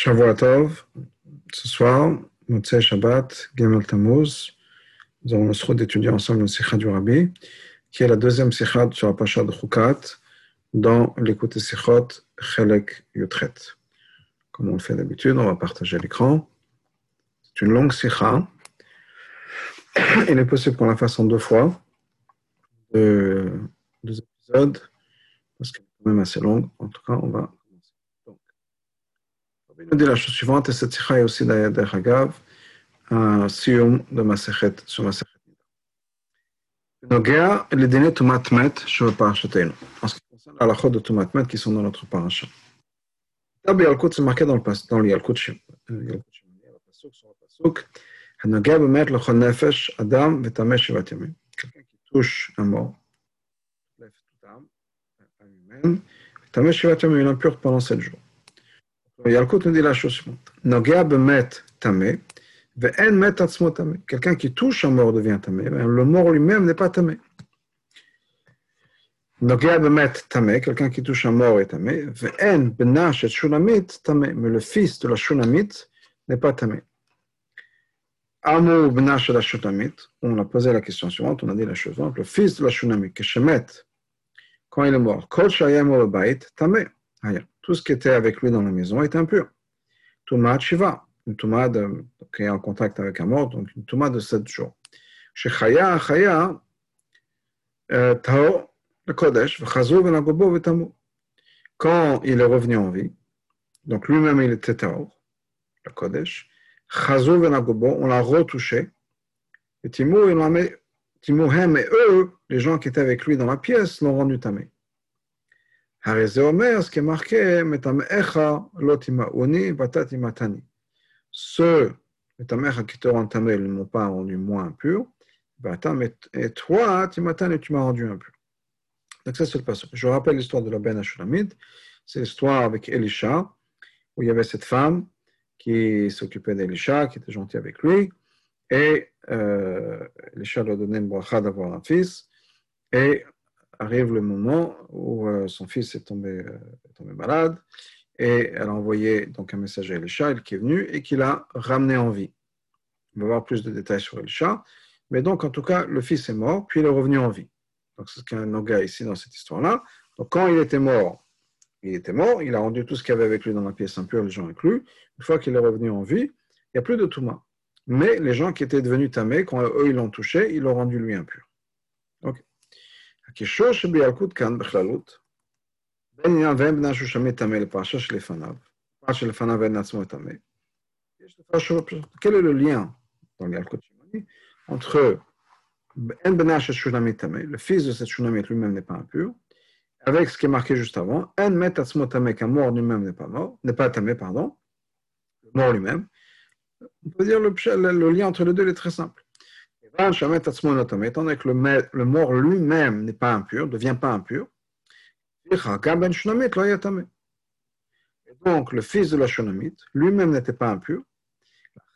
Shavuatov, ce soir, Motsei Shabbat, Gemel Tammuz, nous avons le souhait d'étudier ensemble le Sikha du Rabbi, qui est la deuxième Sikha sur la Pacha de Chukat, dans l'écoute Sikhot Chelek Yutret. Comme on le fait d'habitude, on va partager l'écran. C'est une longue Sikha. Il est possible qu'on la fasse en deux fois, deux, deux épisodes, parce qu'elle est quand même assez longue. En tout cas, on va nous dit la chose suivante, et cette aussi d'ailleurs Hagav, un sium de Masechet sur Masechet. Les dîners Tumatmet sur Parashatenu. En ce qui concerne la lachot de Tumatmet qui sont dans notre Yalkut, c'est marqué dans le dans le Yalkut Shimon. le Pasuk sur le lechol nefesh adam v'tameh shivat yamim. Quelqu'un qui touche un mort, lève toute âme, il pendant sept jours. Yalkut nous dit la chose suivante. Bemet tamé, ve'en met atzmo. Quelqu'un qui touche un mort devient tamé, le mort lui-même n'est pas tamé. Nogea bemet tamé, quelqu'un qui touche un mort est tamé, ve'en benash shunamit tamé, mais le fils de la shunamit n'est pas tamé. Amour benash et la shunamit, on a posé la question suivante, on a dit la chose suivante, le fils de la shunamit, que shemet, quand il est mort, kol shayem tamé. Tout ce qui était avec lui dans la maison est impur. Touma Shiva, une Touma qui est en contact avec un mort, donc une Touma de 7 jours. Chez Chaya, Chaya, euh, Tao, le Kodesh. Quand il est revenu en vie, donc lui-même il était Tao, le Kodesh, Chazou, Venagobo, on l'a retouché, et Timou, il l'a mis, Timouhem et eux, les gens qui étaient avec lui dans la pièce, l'ont rendu tamé. Ceux, qui te rendent tamé, ne m'ont pas rendu moins impur, et toi, timatani, tu m'as rendu impur. Donc ça, c'est le passage. Je rappelle l'histoire de la Ben Ashulamid. C'est l'histoire avec Elisha, où il y avait cette femme qui s'occupait d'Elisha, qui était gentille avec lui, et euh, Elisha lui a donné une bracha d'avoir un fils, et arrive le moment où euh, son fils est tombé, euh, est tombé, malade et elle a envoyé donc un message à Elisha, qui est venu et qui l'a ramené en vie. On va voir plus de détails sur Elisha. Mais donc, en tout cas, le fils est mort, puis il est revenu en vie. Donc, c'est ce qu'un noga ici dans cette histoire-là. Donc, quand il était mort, il était mort, il a rendu tout ce qu'il y avait avec lui dans la pièce impure, les gens inclus. Une fois qu'il est revenu en vie, il n'y a plus de Touma. Mais les gens qui étaient devenus tamés, quand eux, ils l'ont touché, ils l'ont rendu lui impur. Ok הקישור שבילקוט כאן בכללות, בין עניין ואין בנה שהוא שמי טמא לפרשה שלפניו, פרשה שלפניו ואין לעצמו טמא. יש דבר שהוא פשוט, quel est le lien dans l'Yalkut Shimoni entre En Benash Shunami Tamé, le fils de cette Shunami lui-même n'est pas impur, avec ce qui est marqué juste avant, En Met Atzmo Tamé, qu'un mort lui-même n'est pas mort, n'est pas Tamé, pardon, le mort lui-même. On peut dire le, le, le lien entre les deux est très simple. Étant que le, mort lui-même n'est pas impur, ne devient pas impur, et donc le fils de la Shunamite lui-même n'était pas impur,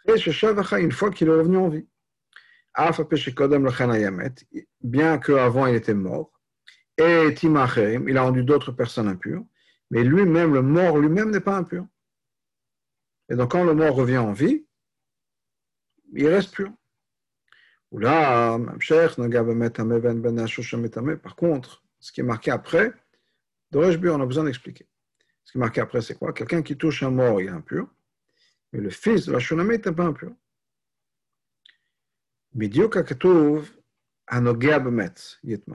une fois qu'il est revenu en vie. Bien qu'avant il était mort, et il a rendu d'autres personnes impures, mais lui-même, le mort lui-même n'est pas impur. Et donc quand le mort revient en vie, il reste pur. Ben Par contre, ce qui est marqué après, on a besoin d'expliquer. Ce qui est marqué après, c'est quoi? Quelqu'un qui touche un mort, il est impur, mais le fils de la Shunamit n'est pas impur.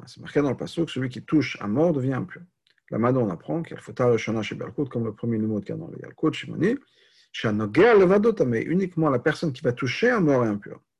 C'est marqué dans le passage que celui qui touche un mort devient impur. Mada, on apprend qu'il faut Shana chez Balkut, comme le premier numéro qu'il y a dans le Yalkut, Shimoni, mais uniquement la personne qui va toucher un mort est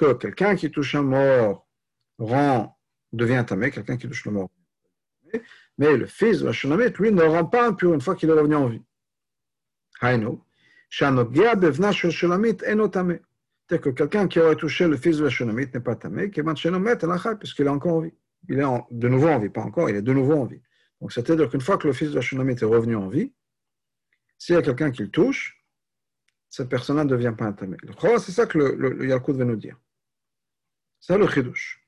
que quelqu'un qui touche un mort rend, devient tamé, quelqu'un qui touche le mort. Mais le fils de la Shunamit, lui, ne rend pas impur une fois qu'il est revenu en vie. C'est-à-dire que quelqu'un qui aurait touché le fils de la Shunamite n'est pas tamé, puisqu'il est encore en vie. Il est de nouveau en vie, pas encore, il est de nouveau en vie. Donc c'est-à-dire qu'une fois que le fils de la Shunamite est revenu en vie, s'il y a quelqu'un qui le touche, cette personne-là ne devient pas tamé. C'est ça que le, le, veut nous dire. C'est le chidouche.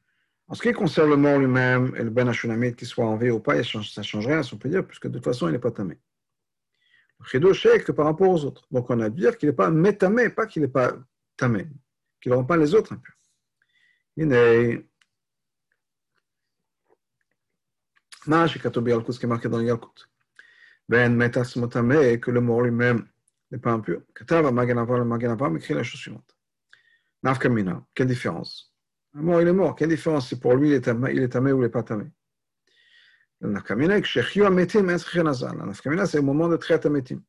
En ce qui concerne le mort lui-même et le ben Hashunamite, qu'il soit en vie ou pas, ça ne change rien, si on peut dire, puisque de toute façon, il n'est pas tamé. Le chidouche est que par rapport aux autres. Donc on a dit dire qu'il n'est pas métamé, pas qu'il n'est pas tamé, qui ne rend pas les autres impurs. Il est. ce qui est marqué dans Yalkut. Ben metas motame, que le mort lui-même n'est pas impur. Katava maganava, le maganava m'écrit la chose suivante. Nafkamina, quelle différence? Mort, il est mort. Quelle différence si pour lui il est tamé, il est tamé ou il n'est pas tamé Le nafkamina, c'est au moment de traiter ametim.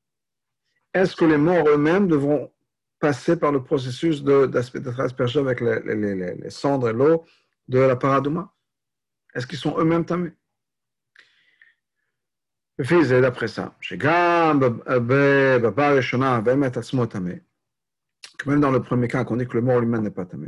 Est-ce que les morts eux-mêmes devront passer par le processus d'être aspergés avec les, les, les, cendres et l'eau de la paradouma? Est-ce qu'ils sont eux-mêmes tamés? Fils est d'après ça. Même dans le premier cas, qu'on dit que le mort lui-même n'est pas tamé.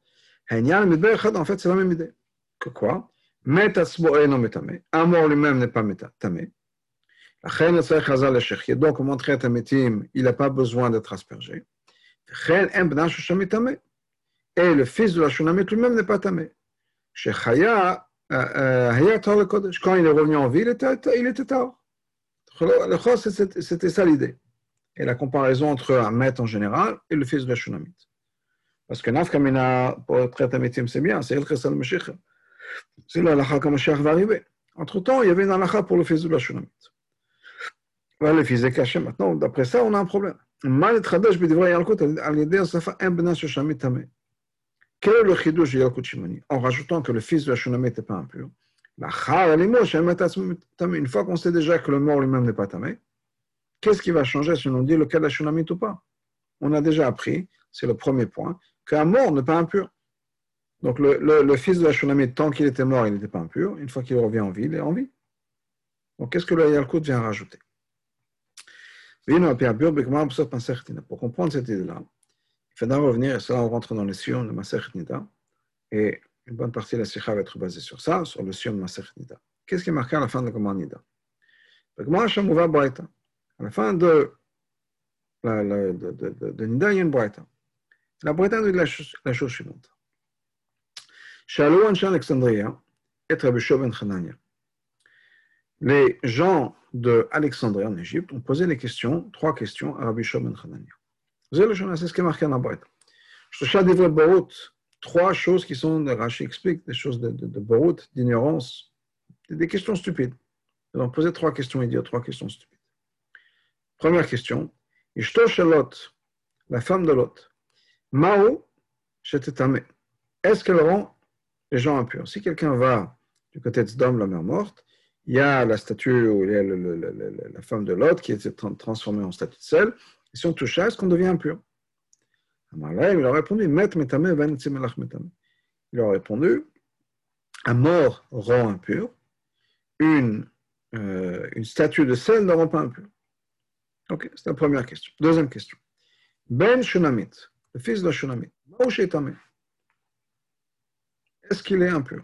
en fait, c'est la même idée. Que quoi Un mort lui-même n'est pas tamé. Donc, on montrait à il n'a pas besoin d'être aspergé. Et le fils de la Shunamite lui-même n'est pas tamé. Quand il est revenu en ville, il était tard. C'était ça l'idée. Et la comparaison entre un maître en général et le fils de la Shunamite. Parce que Nafkamina, traiter Amitim, c'est bien, c'est El Chesal Mashiach. C'est là, l'Acha Mashiach va arriver. Entre-temps, il y avait une Alacha pour le fils de la Shunamit. Voilà, le fils est caché. Maintenant, d'après ça, on a un problème. Mal et Tradesh, Bidivra Yalkut, al-Yedeh, Safa, Un Bena Shushamit Tameh. Quel est le chidouche de Yalkut En rajoutant que le fils de la Shunamé n'était pas impur. Une fois qu'on sait déjà que le mort lui-même n'est pas tamé, qu'est-ce qui va changer? Si on dit lequel la Shunamit ou pas? On a déjà appris, c'est le premier point, qu'un mort n'est pas impur. Donc le, fils de la Shunamit, tant qu'il était mort, il n'était pas impur. Une fois qu'il revient en vie, il est en vie. Donc qu'est-ce que le Yalkut vient rajouter? Pour comprendre cette idée-là, il faudra revenir, et cela on rentre dans le Sion de Maser Nida, et une bonne partie de la Sikha va être basée sur ça, sur le Sion de Maser Nida. Qu'est-ce qui est marqué à la fin de la commande Nida? À la fin de, de, Nida, il y a une. La Braïta dit la, chose suivante. Shalou Ansha Alexandria et Rabbi ben. Les gens de Alexandrie en Égypte ont posé les questions, trois questions à Rabbi ben Hanania. C'est ce qui est marqué dans la boîte. Trois choses qui sont, Rashi explique, des choses de, de, de d'ignorance, des questions stupides. Ils ont posé trois questions idiotes, trois questions stupides. Première question, Ishto Shalot, la femme de Lot, Mao Shetetame, est-ce qu'elle rend les gens impurs Si quelqu'un va du côté de Sdom, la mère morte, il y a la statue, où il y a la femme de Lot qui est transformée en statue de sel, si on touche à est-ce qu'on devient impur? Il a répondu, Il a répondu, un mort rend impur, une, euh, une statue de sel ne rend pas impur. Ok, c'est la première question. Deuxième question. Ben Shunamit, le fils de Shunamit, est-ce qu'il est impur?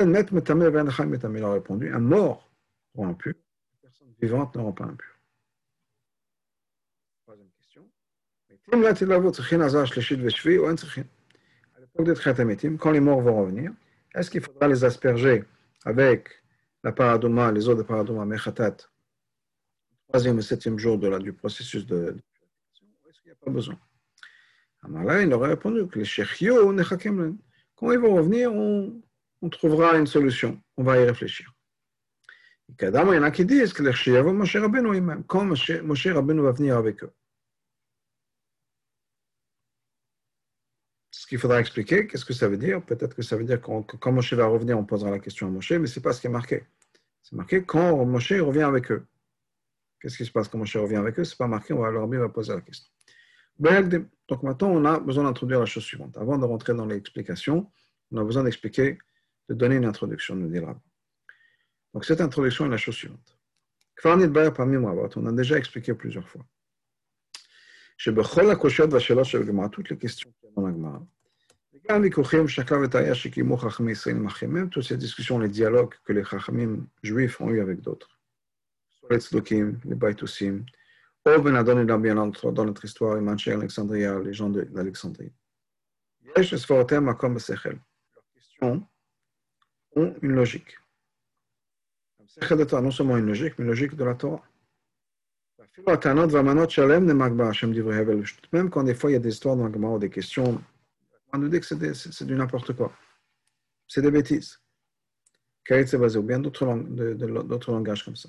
Il a répondu, un mort rend impur, une personne vivante ne rend pas impur. À l'époque des quand les morts vont revenir, est-ce qu'il faudra les asperger avec la paradoma, les eaux de paradoma, mechatat, troisième et septième jour la, du processus de, n'y a pas besoin. Amala, il aurait répondu que les Shechio Nechakem Quand ils vont revenir, on, trouvera une solution. On va y réfléchir. Il y en a qui disent que les Shechio Moshe Rabbeinu lui-même, quand Moshe, Moshe Rabbeinu va venir avec eux. Ce qu'il faudra expliquer, qu'est-ce que ça veut dire Peut-être que ça veut dire que quand Moshe va revenir, on posera la question à Moshe, mais ce n'est pas ce qui est marqué. C'est marqué quand Moshe revient avec eux. Qu'est-ce qui se passe quand Moshe revient avec eux C'est pas marqué, on va, leur va poser la question. Donc maintenant, on a besoin d'introduire la chose suivante. Avant de rentrer dans l'explication, on a besoin d'expliquer, de donner une introduction, nous dit Donc cette introduction est la chose suivante. On a déjà expliqué plusieurs fois. Toutes les questions qu'il y a dans la même toutes ces discussions, les dialogues que les Chachamim juifs ont eu avec d'autres, soit les les Baitousim, ou Ben Adon et dans notre histoire, les Manchés Alexandria, les gens d'Alexandrie. Les questions ont une logique. Non seulement une logique, mais une logique de la Torah. Même quand des fois il y a des histoires dans ou des questions, on nous dit que c'est du n'importe quoi. C'est des bêtises. ou bien d'autres langages comme ça.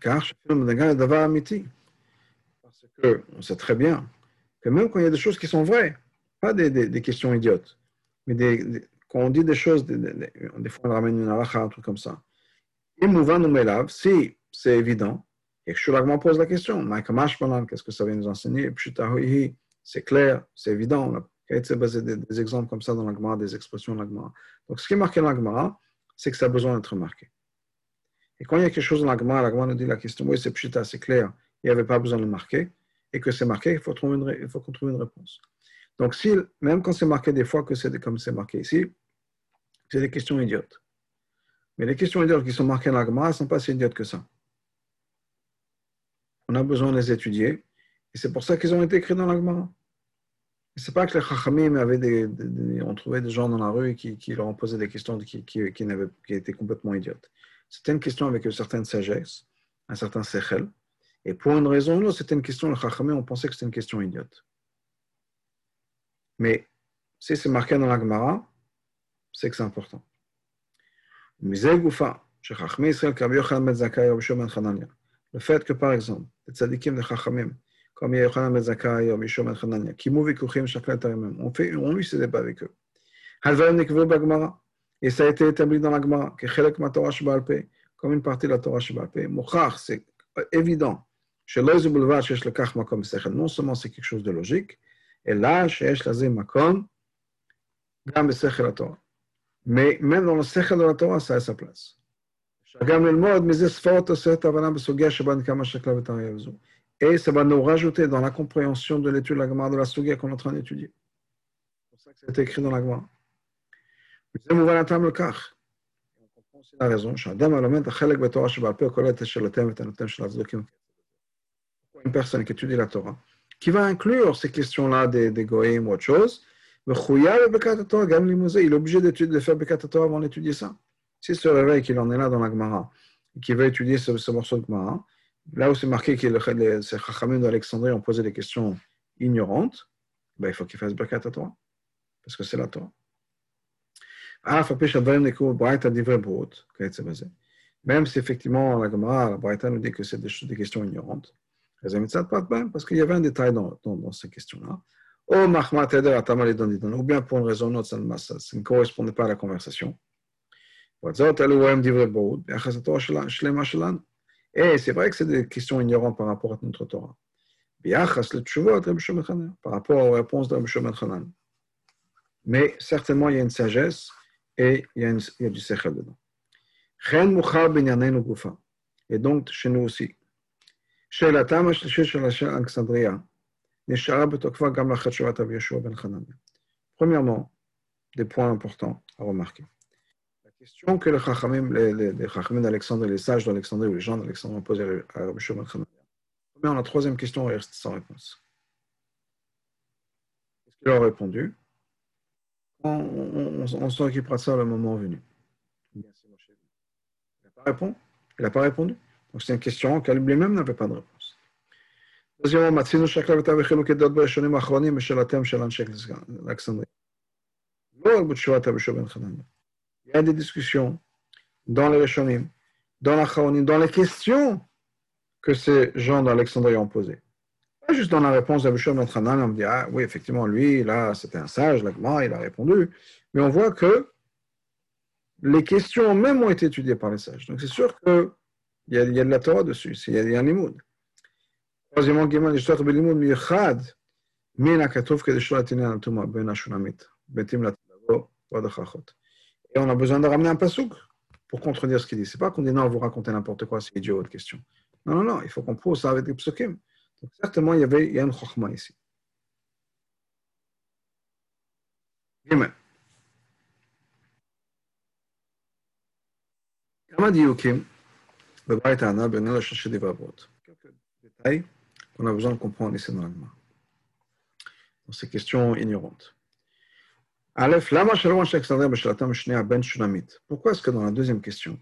car je chacun Madagan est d'avoir amitié. Parce qu'on sait très bien que même quand il y a des choses qui sont vraies, pas des, questions idiotes, mais quand on dit des choses, des, fois on ramène une halacha, un truc comme ça. Et mouvant nous m'élave, si c'est évident, et que Shulagman pose la question, qu'est-ce que ça vient nous enseigner? C'est clair, c'est évident. On a des, des exemples comme ça dans l'agma, des expressions de l'agma. Donc ce qui est marqué dans l'agma, c'est que ça a besoin d'être marqué. Et quand il y a quelque chose dans la Gemara, la Gemara nous dit la question, oui, c'est pshita, c'est clair, il n'y avait pas besoin de le marquer, et que c'est marqué, il faut, trouver une, qu'on trouve une réponse. Donc, même quand c'est marqué des fois que c'est comme c'est marqué ici, c'est des questions idiotes. Mais les questions idiotes qui sont marquées dans la Gemara ne sont pas si idiotes que ça on a besoin de les étudier. Et c'est pour ça qu'ils ont été écrits dans l'Agmara. Ce n'est pas que les Chachamim avaient des, on trouvait des gens dans la rue qui, leur ont posé des questions qui, étaient complètement idiotes. C'était une question avec une certaine sagesse, un certain sechel. Et pour une raison ou une autre, c'était une question, les Chachamim, on pensait que c'était une question idiote. Mais si c'est marqué dans l'Agmara, c'est que c'est important. Ben Ben. Le fait que, par exemple, les tzadikim de Chachamim, comme Yochanan Ben Zakkai ou Mishom Ben Chanania, qui mouvent eux on, fait, on eu ces débats avec eux. Halvarim Nikvur Bagmara, et ça a été établi dans l'Agma, que Torah comme une partie de la Torah Shebal c'est évident. Chez non seulement c'est quelque chose de logique, et là, chez Lazé Gam la Torah. Mais même dans le Sechel de la Torah, ça a sa place. Et ça va nous rajouter dans la compréhension de l'étude de la Gemara de la Sugia qu'on est en train d'étudier. C'est pour ça que c'est écrit dans la Gemara. וזה מובן הטעם לכך. On comprend aussi la raison, שאדם הלומד החלק בתורה שבעל פה כולל את השאלותיהם ואת הנותן של הצדוקים. Une personne qui étudie la Torah, qui va inclure ces questions-là des, des goïms ou autre chose, וחויב בברכת התורה, גם לימוד זה, il est obligé de faire ברכת התורה avant d'étudier ça. S'il se réveille qu'il en est là dans la Gemara, et qu'il veut étudier ce, ce, morceau de Gemara, là où c'est marqué que les Chachamim d'Alexandrie ont posé des questions ignorantes, ben, il faut qu'il fasse Birkat à toi, parce que c'est la Torah. Même si effectivement la Gemara, la Braïta nous dit que c'est des, des, questions ignorantes, parce qu'il y avait un détail dans, dans, dans ces questions-là. Ou bien pour une raison ou autre, ça ne correspondait pas à la conversation. Et c'est vrai que c'est des questions ignorantes par rapport à notre Torah. Par rapport aux réponses de Rabbi Hanan. Mais certainement, il y a une sagesse et il y, a, une, il y a du sechel dedans. Chen Moucha Binyanenu Gufa. Et donc, chez nous aussi. Chez la Tam Ashlishi Shel Hashem Alexandria, Nishara Betokva Gam Lachat Shurat Av Yeshua Ben Hanan. Premièrement, des points importants à remarquer. La question que les Chachamim, les, les, les Chachamim d'Alexandrie, les sages d'Alexandrie ou les gens d'Alexandrie ont posée à Rabbi Shua Ben Hanan. Premièrement, la troisième question reste sans réponse. Qu'est-ce qu'il leur a répondu? On, s'en occupera de ça le moment venu. Il n'a pas répondu. Il n'a pas répondu. Donc c'est une question auquel lui-même n'avait pas de réponse. Deuxièmement, il y a des discussions dans les Rishonim, dans la dans les questions que ces gens d'Alexandrie ont posées. Juste dans la réponse d'Abishom Nathanan, on me dit, ah oui, effectivement, lui, là, c'était un sage, là, il a répondu. Mais on voit que les questions même ont été étudiées par les sages. Donc c'est sûr qu'il y, a, y a de la Torah dessus, il y a, il y un limoud. Troisièmement, l'histoire de limoud ben. Et on a besoin de ramener un pasouk pour contredire ce qu'il dit. C'est pas qu'on dit non, vous racontez n'importe quoi, c'est idiot votre question. Non, non, non, il faut qu'on prouve ça avec des psukim. Donc, certainement, il y avait il y a une chokhma ici. Gimel. Kama diyukim, le Baïtana, ben la chercher des babot. Quelques détails qu'on a besoin de comprendre ici dans l'Allemagne. Dans ces questions ignorantes. Aleph, lama shalom Alexandre b'shalatam shnei ben shunamit. Pourquoi est-ce que dans la deuxième question,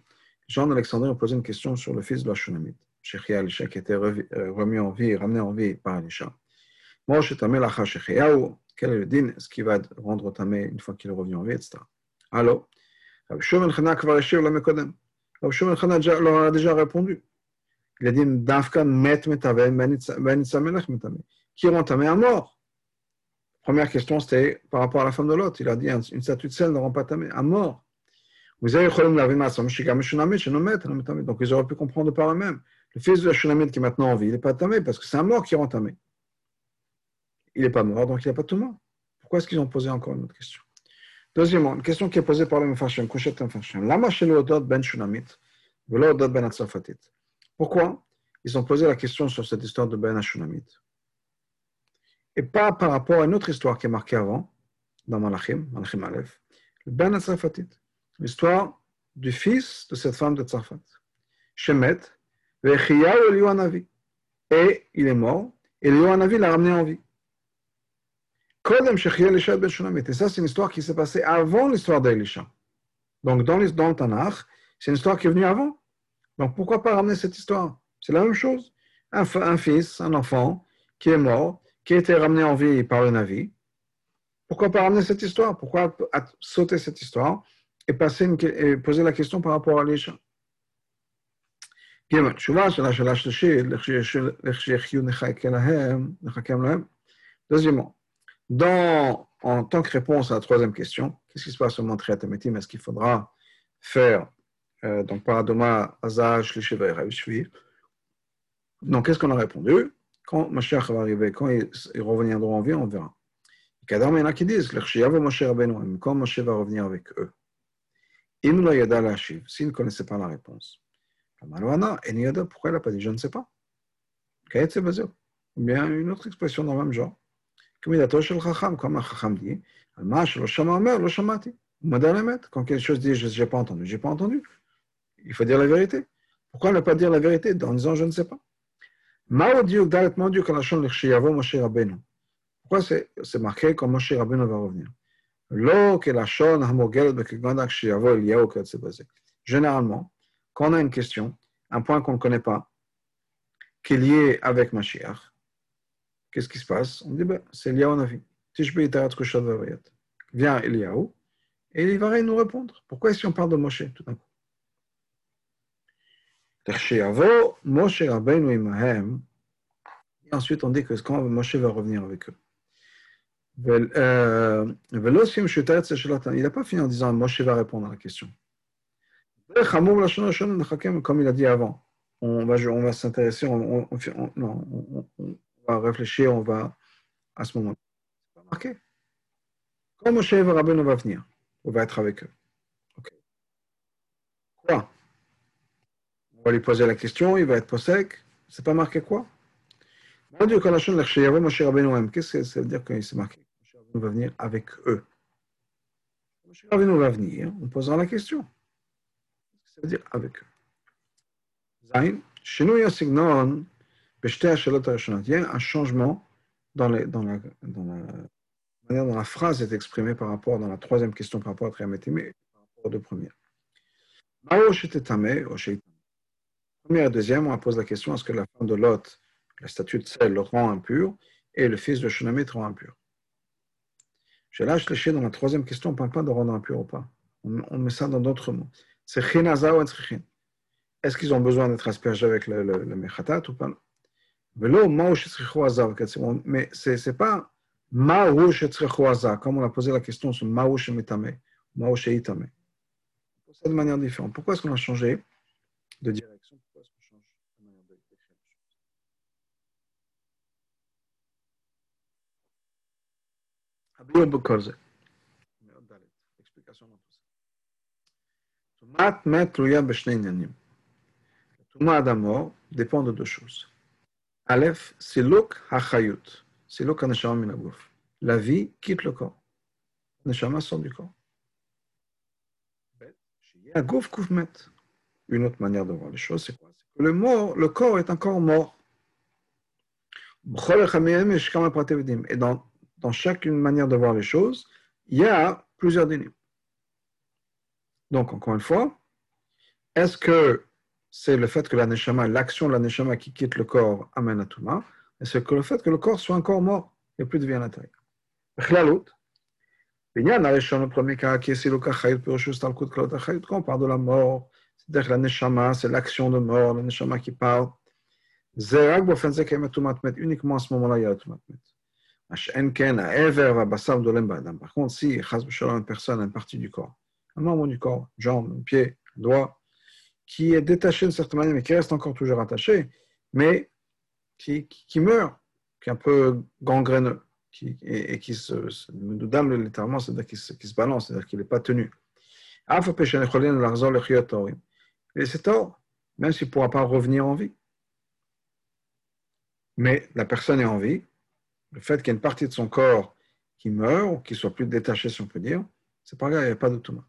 Jean d'Alexandrie a posé une question sur le fils de la shunamite? Shechia Elisha, qui était euh, remis en vie, ramené en vie par Elisha. Moshe tamé lacha Shechiaou, quel est le din, ce qui va rendre tamé une fois qu'il est revenu en vie, etc. Alors, Rabbi Shimon Chana kvar yeshiv la mekodem. Rabbi Shimon Chana leur a déjà répondu. Il a dit, Dafka met metave ben itzamelech metame. Qui rend tamé à mort? Première question, c'était par rapport à la femme de l'autre. Il a dit une statue de sel ne rend pas tamé, à mort. Vous avez Donc ils auraient pu comprendre par eux-mêmes. Le fils de la Shunamit qui est maintenant en vie, il n'est pas tamé parce que c'est un mort qui rend tamé. Il n'est pas mort, donc il n'y a pas tout mort. Pourquoi est-ce qu'ils ont posé encore une autre question? Deuxièmement, une question qui est posée par le Mefashim, Koshet Mefashim. Lama ben Shunamit, ben Pourquoi ils ont posé la question sur cette histoire de Ben Shunamit et pas par rapport à une autre histoire qui est marquée avant, dans Malachim, Malachim Aleph, le Ben Atzafatit, l'histoire du fils de cette femme de Tzafat, Shemet, et il est mort, et Eliyahu l'a ramené en vie. Ben et ça, c'est une histoire qui s'est passée avant l'histoire d'Elisha. Donc, dans, le Tanakh, c'est une histoire qui est venue avant. Donc, pourquoi pas ramener cette histoire? C'est la même chose. Un, fils, un enfant, qui est mort, qui a été ramené en vie par le Navi. Pourquoi pas ramener cette histoire? Pourquoi sauter cette histoire et, et poser la question par rapport à Deuxièmement, en tant que réponse à la troisième question, qu'est-ce qui se passe au Montréal Tametim Est-ce qu'il faudra faire, euh, donc, Paradoma, Azaj, Shvi Donc, qu'est-ce qu'on a répondu quand Mashiach va arriver, quand ils, reviendront en vie, on verra. Il y en a qui disent, quand Moshe va revenir avec eux. S'il ne connaissait pas la réponse. Pourquoi il n'a pas dit? Je ne sais pas. Ou bien une autre expression dans le même genre. Comme un Chacham dit, quand quelque chose dit je n'ai pas entendu, je n'ai pas entendu. Il faut dire la vérité. Pourquoi ne pas dire la vérité en disant je ne sais pas? Pourquoi c'est marqué quand Moshe Rabbeinu va revenir? Généralement, quand on a une question, un point qu'on ne connaît pas, qui est lié avec Mashiach, qu'est-ce qui se passe? On dit, ben, c'est Eliyahu Navi. Viens Eliyahu, et il va nous répondre. Pourquoi est-ce qu'on parle de Moshe tout d'un coup? Et ensuite on dit que quand Moshe va revenir avec eux. Euh, il n'a pas fini en disant Moshe va répondre à la question. Comme il a dit avant, on va, s'intéresser, on, va réfléchir, on va à ce moment-là. C'est pas marqué. Quand Moshe Rabbeinu va venir, on va être avec eux. Quoi? On va lui poser la question, il va être sec. C'est pas marqué quoi? Qu'est-ce que ça veut dire quand c'est marqué? Moshe va venir avec eux Moshe Rabbeinu va venir, on posera la question. Qu'est-ce que ça veut dire avec eux Zain, chez nous, il y a il y a un changement dans, la, manière dont la phrase est exprimée par rapport, dans la troisième question par rapport à Triamétimé, par rapport aux deux premières. Première et deuxième, on pose la question est-ce que la femme de Lot, la statue de sel, le rend impur et le fils de Shunamit rend impur? Je lâche les dans la troisième question, on ne parle pas de rendre impur ou pas. On, met ça dans d'autres mots. C'est chinaza ou Est-ce qu'ils ont besoin d'être aspergés avec le, le, mechatat ou pas? Mais ce n'est pas comme on a posé la question sur Maouche Metame, Maouche Itame. C'est de manière différente. Pourquoi est-ce qu'on a changé de direction? Pourquoi est-ce qu'on change de manière de d'écrire les choses Explication dans tout ça. Tumat d'amor dépend de deux choses. Aleph, Siluk HaChayut. Siluk HaNeshama Minaguf. La vie quitte le corps. Neshama sort du corps. Une autre manière de voir les choses, c'est quoi que le, mort, le corps est encore mort. Et dans, dans chaque manière de voir les choses, il y a plusieurs dynimes. Donc, encore une fois, est-ce que c'est le fait que la l'action de la qui quitte le corps amène à Touma Est-ce que le fait que le corps soit encore mort, a plus de vie à l'intérieur? Le premier quand on parle de la mort, c'est-à-dire que la neshama, c'est l'action de mort, la neshama qui parle. Uniquement à ce moment-là, a la tumatmet. Par contre, si une personne une partie du corps, un membre du corps, jambe, pied, doigt, qui est détaché d'une certaine manière, mais qui reste encore toujours attaché, mais qui, qui, meurt, qui est un peu gangréneux, qui, et, qui se, littéralement, c'est-à-dire qu'il se, se, balance, c'est-à-dire qu'il n'est pas tenu. Et c'est tort, même s'il ne pourra pas revenir en vie. Mais la personne est en vie. Le fait qu'il y ait une partie de son corps qui meurt, ou qui soit plus détaché, si on peut dire, c'est pas grave, il n'y a pas de tout.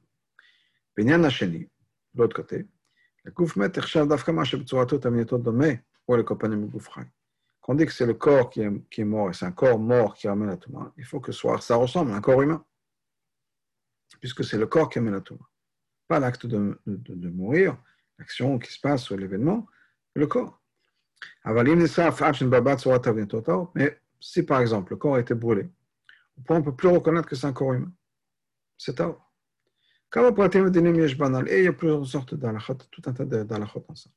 Shebtsorato, Tamietot, Dome, ou le. Quand on dit que c'est le corps qui est, mort et c'est un corps mort qui ramène la Touma, il faut que ça ressemble à un corps humain, puisque c'est le corps qui amène la Touma. Pas l'acte de, mourir, l'action qui se passe sur l'événement, le corps. Mais si par exemple le corps a été brûlé, on ne peut plus reconnaître que c'est un corps humain. C'est tard. Et il y a plusieurs sortes d'alachot, tout un tas d'alachot dans ça.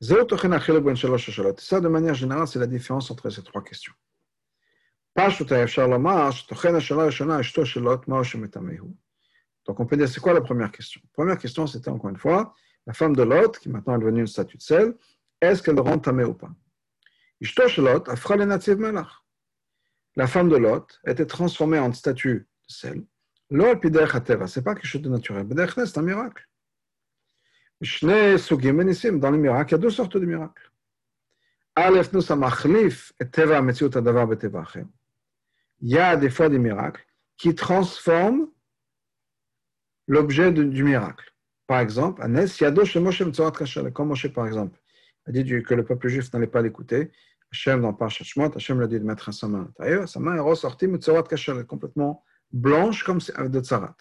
Ça, de manière générale, c'est la différence entre ces trois questions. Donc, on peut dire, c'est quoi la première question? La première question, c'était encore une fois, la femme de Lot, qui maintenant est devenue une statue de sel, est-ce qu'elle rend tamé ou pas? La femme de Lot était transformée en statue de sel. Ce n'est pas quelque chose de naturel. C'est un miracle. Dans les miracles, il y a deux sortes de miracles. Il y a des fois des miracles qui transforment l'objet du miracle. Par exemple, comme Moshe par exemple, a dit que le peuple juif n'allait pas l'écouter. Hachem dans Parashat Shemot, Hachem lui a dit de mettre sa main à l'intérieur. Sa main est ressortie, complètement blanche comme de tzarat.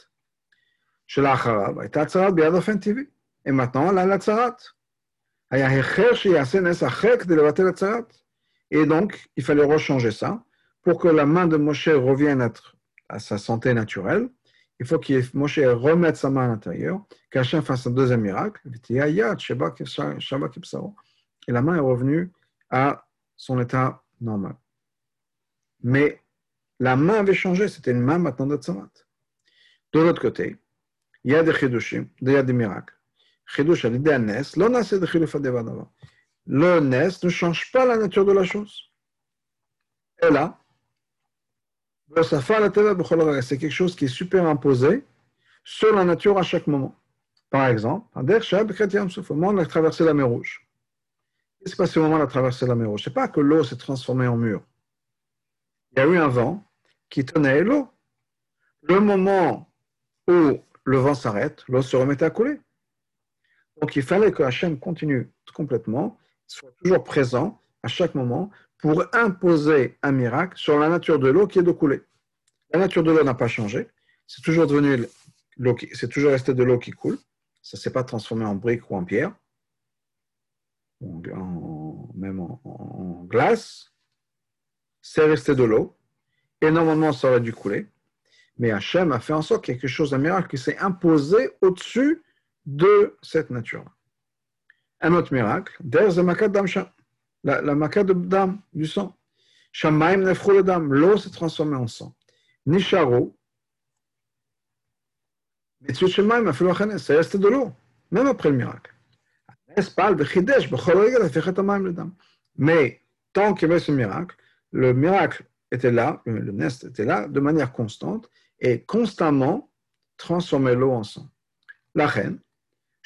Chez était biadofen TV. Et maintenant, là, la tzarat. Et donc, il fallait rechanger ça pour que la main de Moshe revienne à, sa santé naturelle. Il faut que Moshe remette sa main à l'intérieur, qu'Hachem fasse un deuxième miracle. Et la main est revenue à son état normal. Mais la main avait changé, c'était une main maintenant de tzarat. De l'autre côté, il y a des chidushim, il y a des miracles. Chidush à l'idée Nes, de Le Nes ne change pas la nature de la chose. Et là, c'est quelque chose qui est superimposé sur la nature à chaque moment. Par exemple, au moment où on a traversé la mer Rouge. Qu'est-ce qui s'est passé au moment où on a traversé la mer Rouge? Ce n'est pas que l'eau s'est transformée en mur. Il y a eu un vent qui tenait l'eau. Le moment où le vent s'arrête, l'eau se remettait à couler. Donc il fallait que Hachem continue complètement, soit toujours présent à chaque moment pour imposer un miracle sur la nature de l'eau qui est de couler. La nature de l'eau n'a pas changé. C'est toujours devenu l'eau c'est toujours resté de l'eau qui coule. Ça ne s'est pas transformé en brique ou en pierre, ou même en, glace. C'est resté de l'eau. Et normalement, ça aurait dû couler. Mais Hachem a fait en sorte quelque chose, un miracle qui s'est imposé au-dessus de cette nature. Un autre miracle, der la, la makat de dam, du sang. Shamaim nefrou dam, l'eau s'est transformée en sang. Nisharu, c'est resté de l'eau, même après le miracle. Mais tant qu'il y avait ce miracle, le miracle était là, le nest était là de manière constante et constamment transformait l'eau en sang. La reine,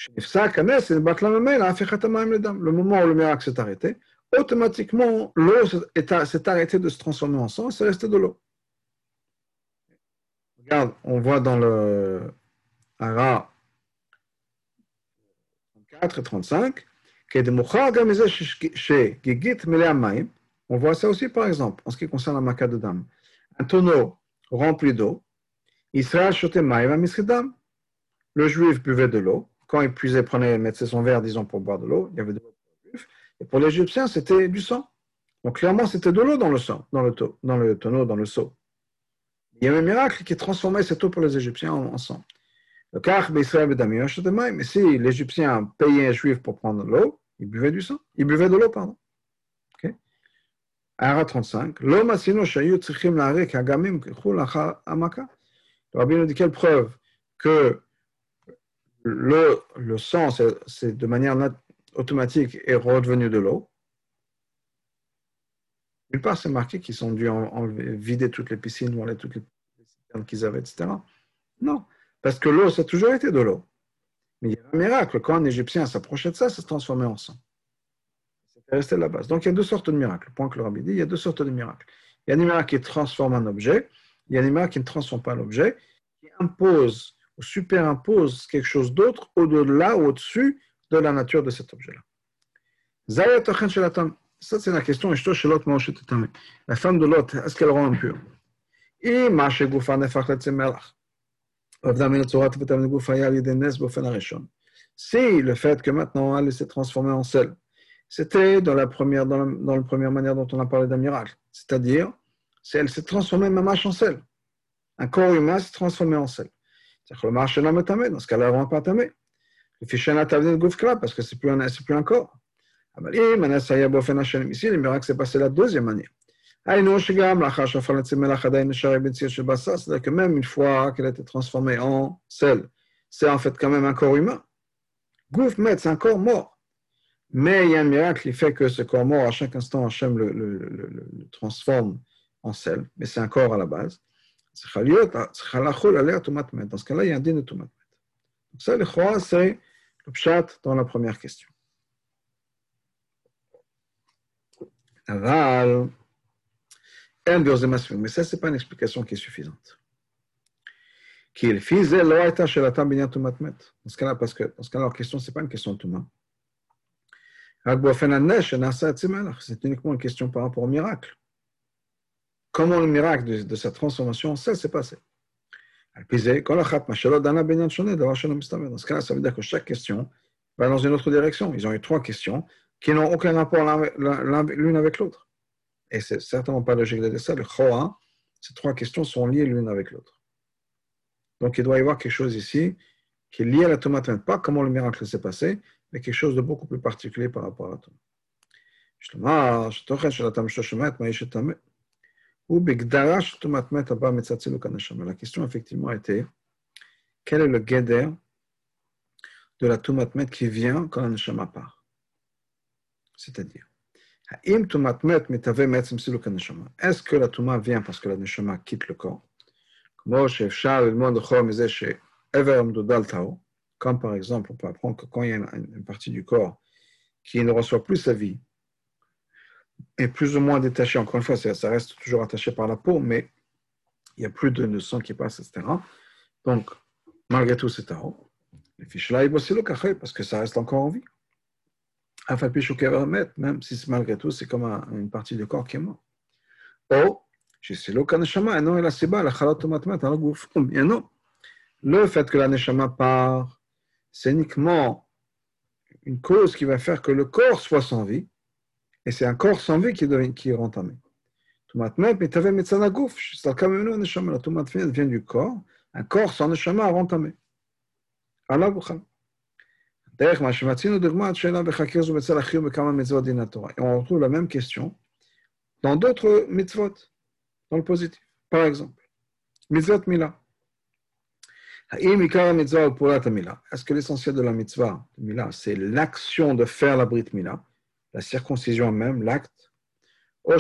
le moment où le miracle s'est arrêté, automatiquement l'eau s'est arrêtée de se transformer en sang et c'est resté de l'eau. Regarde, on voit dans le Ara 34 et 35, on voit ça aussi par exemple en ce qui concerne la maca de. Un tonneau rempli d'eau, Israël Le juif buvait de l'eau. Quand il puisait, prenait, mettait son verre, disons, pour boire de l'eau, il y avait de l'eau pour le juif. Et pour l'Égyptien, c'était du sang. Donc clairement, c'était de l'eau dans le sang, dans le, tonneau, dans le seau. Il y avait un miracle qui transformait cette eau pour les Égyptiens en, sang. Le car mais si l'Égyptien payait un juif pour prendre l'eau, il buvait du sang. Il buvait de l'eau, pardon. Ara 35. L'homme asino shayu tzrichim la'arek hagamim kechul amaka. Le rabbin nous dit quelle preuve que le, le sang, c'est de manière automatique, est redevenu de l'eau. Nulle part, c'est marqué qu'ils ont dû vider toutes les piscines, ou toutes les piscines qu'ils avaient, etc. Non, parce que l'eau, ça a toujours été de l'eau. Mais il y a un miracle. Quand un Égyptien s'approchait de ça, ça se transformait en sang. C'était la base. Donc il y a deux sortes de miracles. Le point que le rabbi dit, il y a deux sortes de miracles. Il y a des miracles qui transforment un objet, il y a des miracles qui ne transforment pas l'objet, qui imposent ou superimpose quelque chose d'autre au-delà ou au-dessus de la nature de cet objet-là. Ça, c'est la question. La femme de l'autre, est-ce qu'elle rend impure? Si le fait que maintenant elle s'est transformée en sel, c'était dans la première, dans la, première manière dont on a parlé d'un miracle, c'est-à-dire, si elle s'est transformée même en sel, un corps humain s'est transformé en sel. C'est-à-dire le marché n'a pas dans ce cas-là, ne pas tamé. Le fichier n'a pas de parce que ce n'est plus, un, plus un corps. Ici, le miracle s'est passé la deuxième manière. C'est-à-dire que même une fois qu'elle a été transformée en sel, c'est en fait quand même un corps humain. Gouf met, c'est un corps mort. Mais il y a un miracle qui fait que ce corps mort, à chaque instant, Hachem le, transforme en sel, mais c'est un corps à la base. Dans ce cas-là, il y a un din de. Donc ça, le Khoa, c'est le pshat dans la première question. Mais ça, ce n'est pas une explication qui est suffisante. Dans ce cas-là, parce que dans ce cas-là, la question, ce n'est pas une question de Touma. C'est uniquement une question par rapport au miracle comment le miracle de, cette transformation en sel s'est passé. Dans ce cas-là, ça veut dire que chaque question va dans une autre direction. Ils ont eu trois questions qui n'ont aucun rapport l'une avec l'autre. Et c'est certainement pas logique de ça. Le Choa, ces trois questions sont liées l'une avec l'autre. Donc il doit y avoir quelque chose ici qui est lié à la tomate, pas comment le miracle s'est passé, mais quelque chose de beaucoup plus particulier par rapport à tomate. La question effectivement était quel est le guéder de la tumatmet qui vient quand la neshama part? C'est-à-dire, est-ce que la tuma vient parce que la neshama quitte le corps? Comme par exemple, on peut apprendre que quand il y a une partie du corps qui ne reçoit plus sa vie, est plus ou moins détaché. Encore une fois, ça reste toujours attaché par la peau, mais il n'y a plus de, sang qui passe, etc. Donc, malgré tout, c'est haut. Les fiches là, aussi le café parce que ça reste encore en vie. Même si malgré tout, c'est comme une partie du corps qui est mort. Non. Le fait que la neshama part, c'est uniquement une cause qui va faire que le corps soit sans vie, et c'est un corps sans vie qui, devient, qui est entamé. Tumat met, mais t'avais médecin gouf, c'est le cas même nous, neshama, la vient du corps, un corps sans neshama a entamé. Allah bouchal. Et on retrouve la même question dans d'autres mitzvot, dans le positif. Par exemple, mitzvot mila. Est-ce que l'essentiel de la mitzvah c'est l'action de faire la brit mila, la circoncision même, l'acte? Ou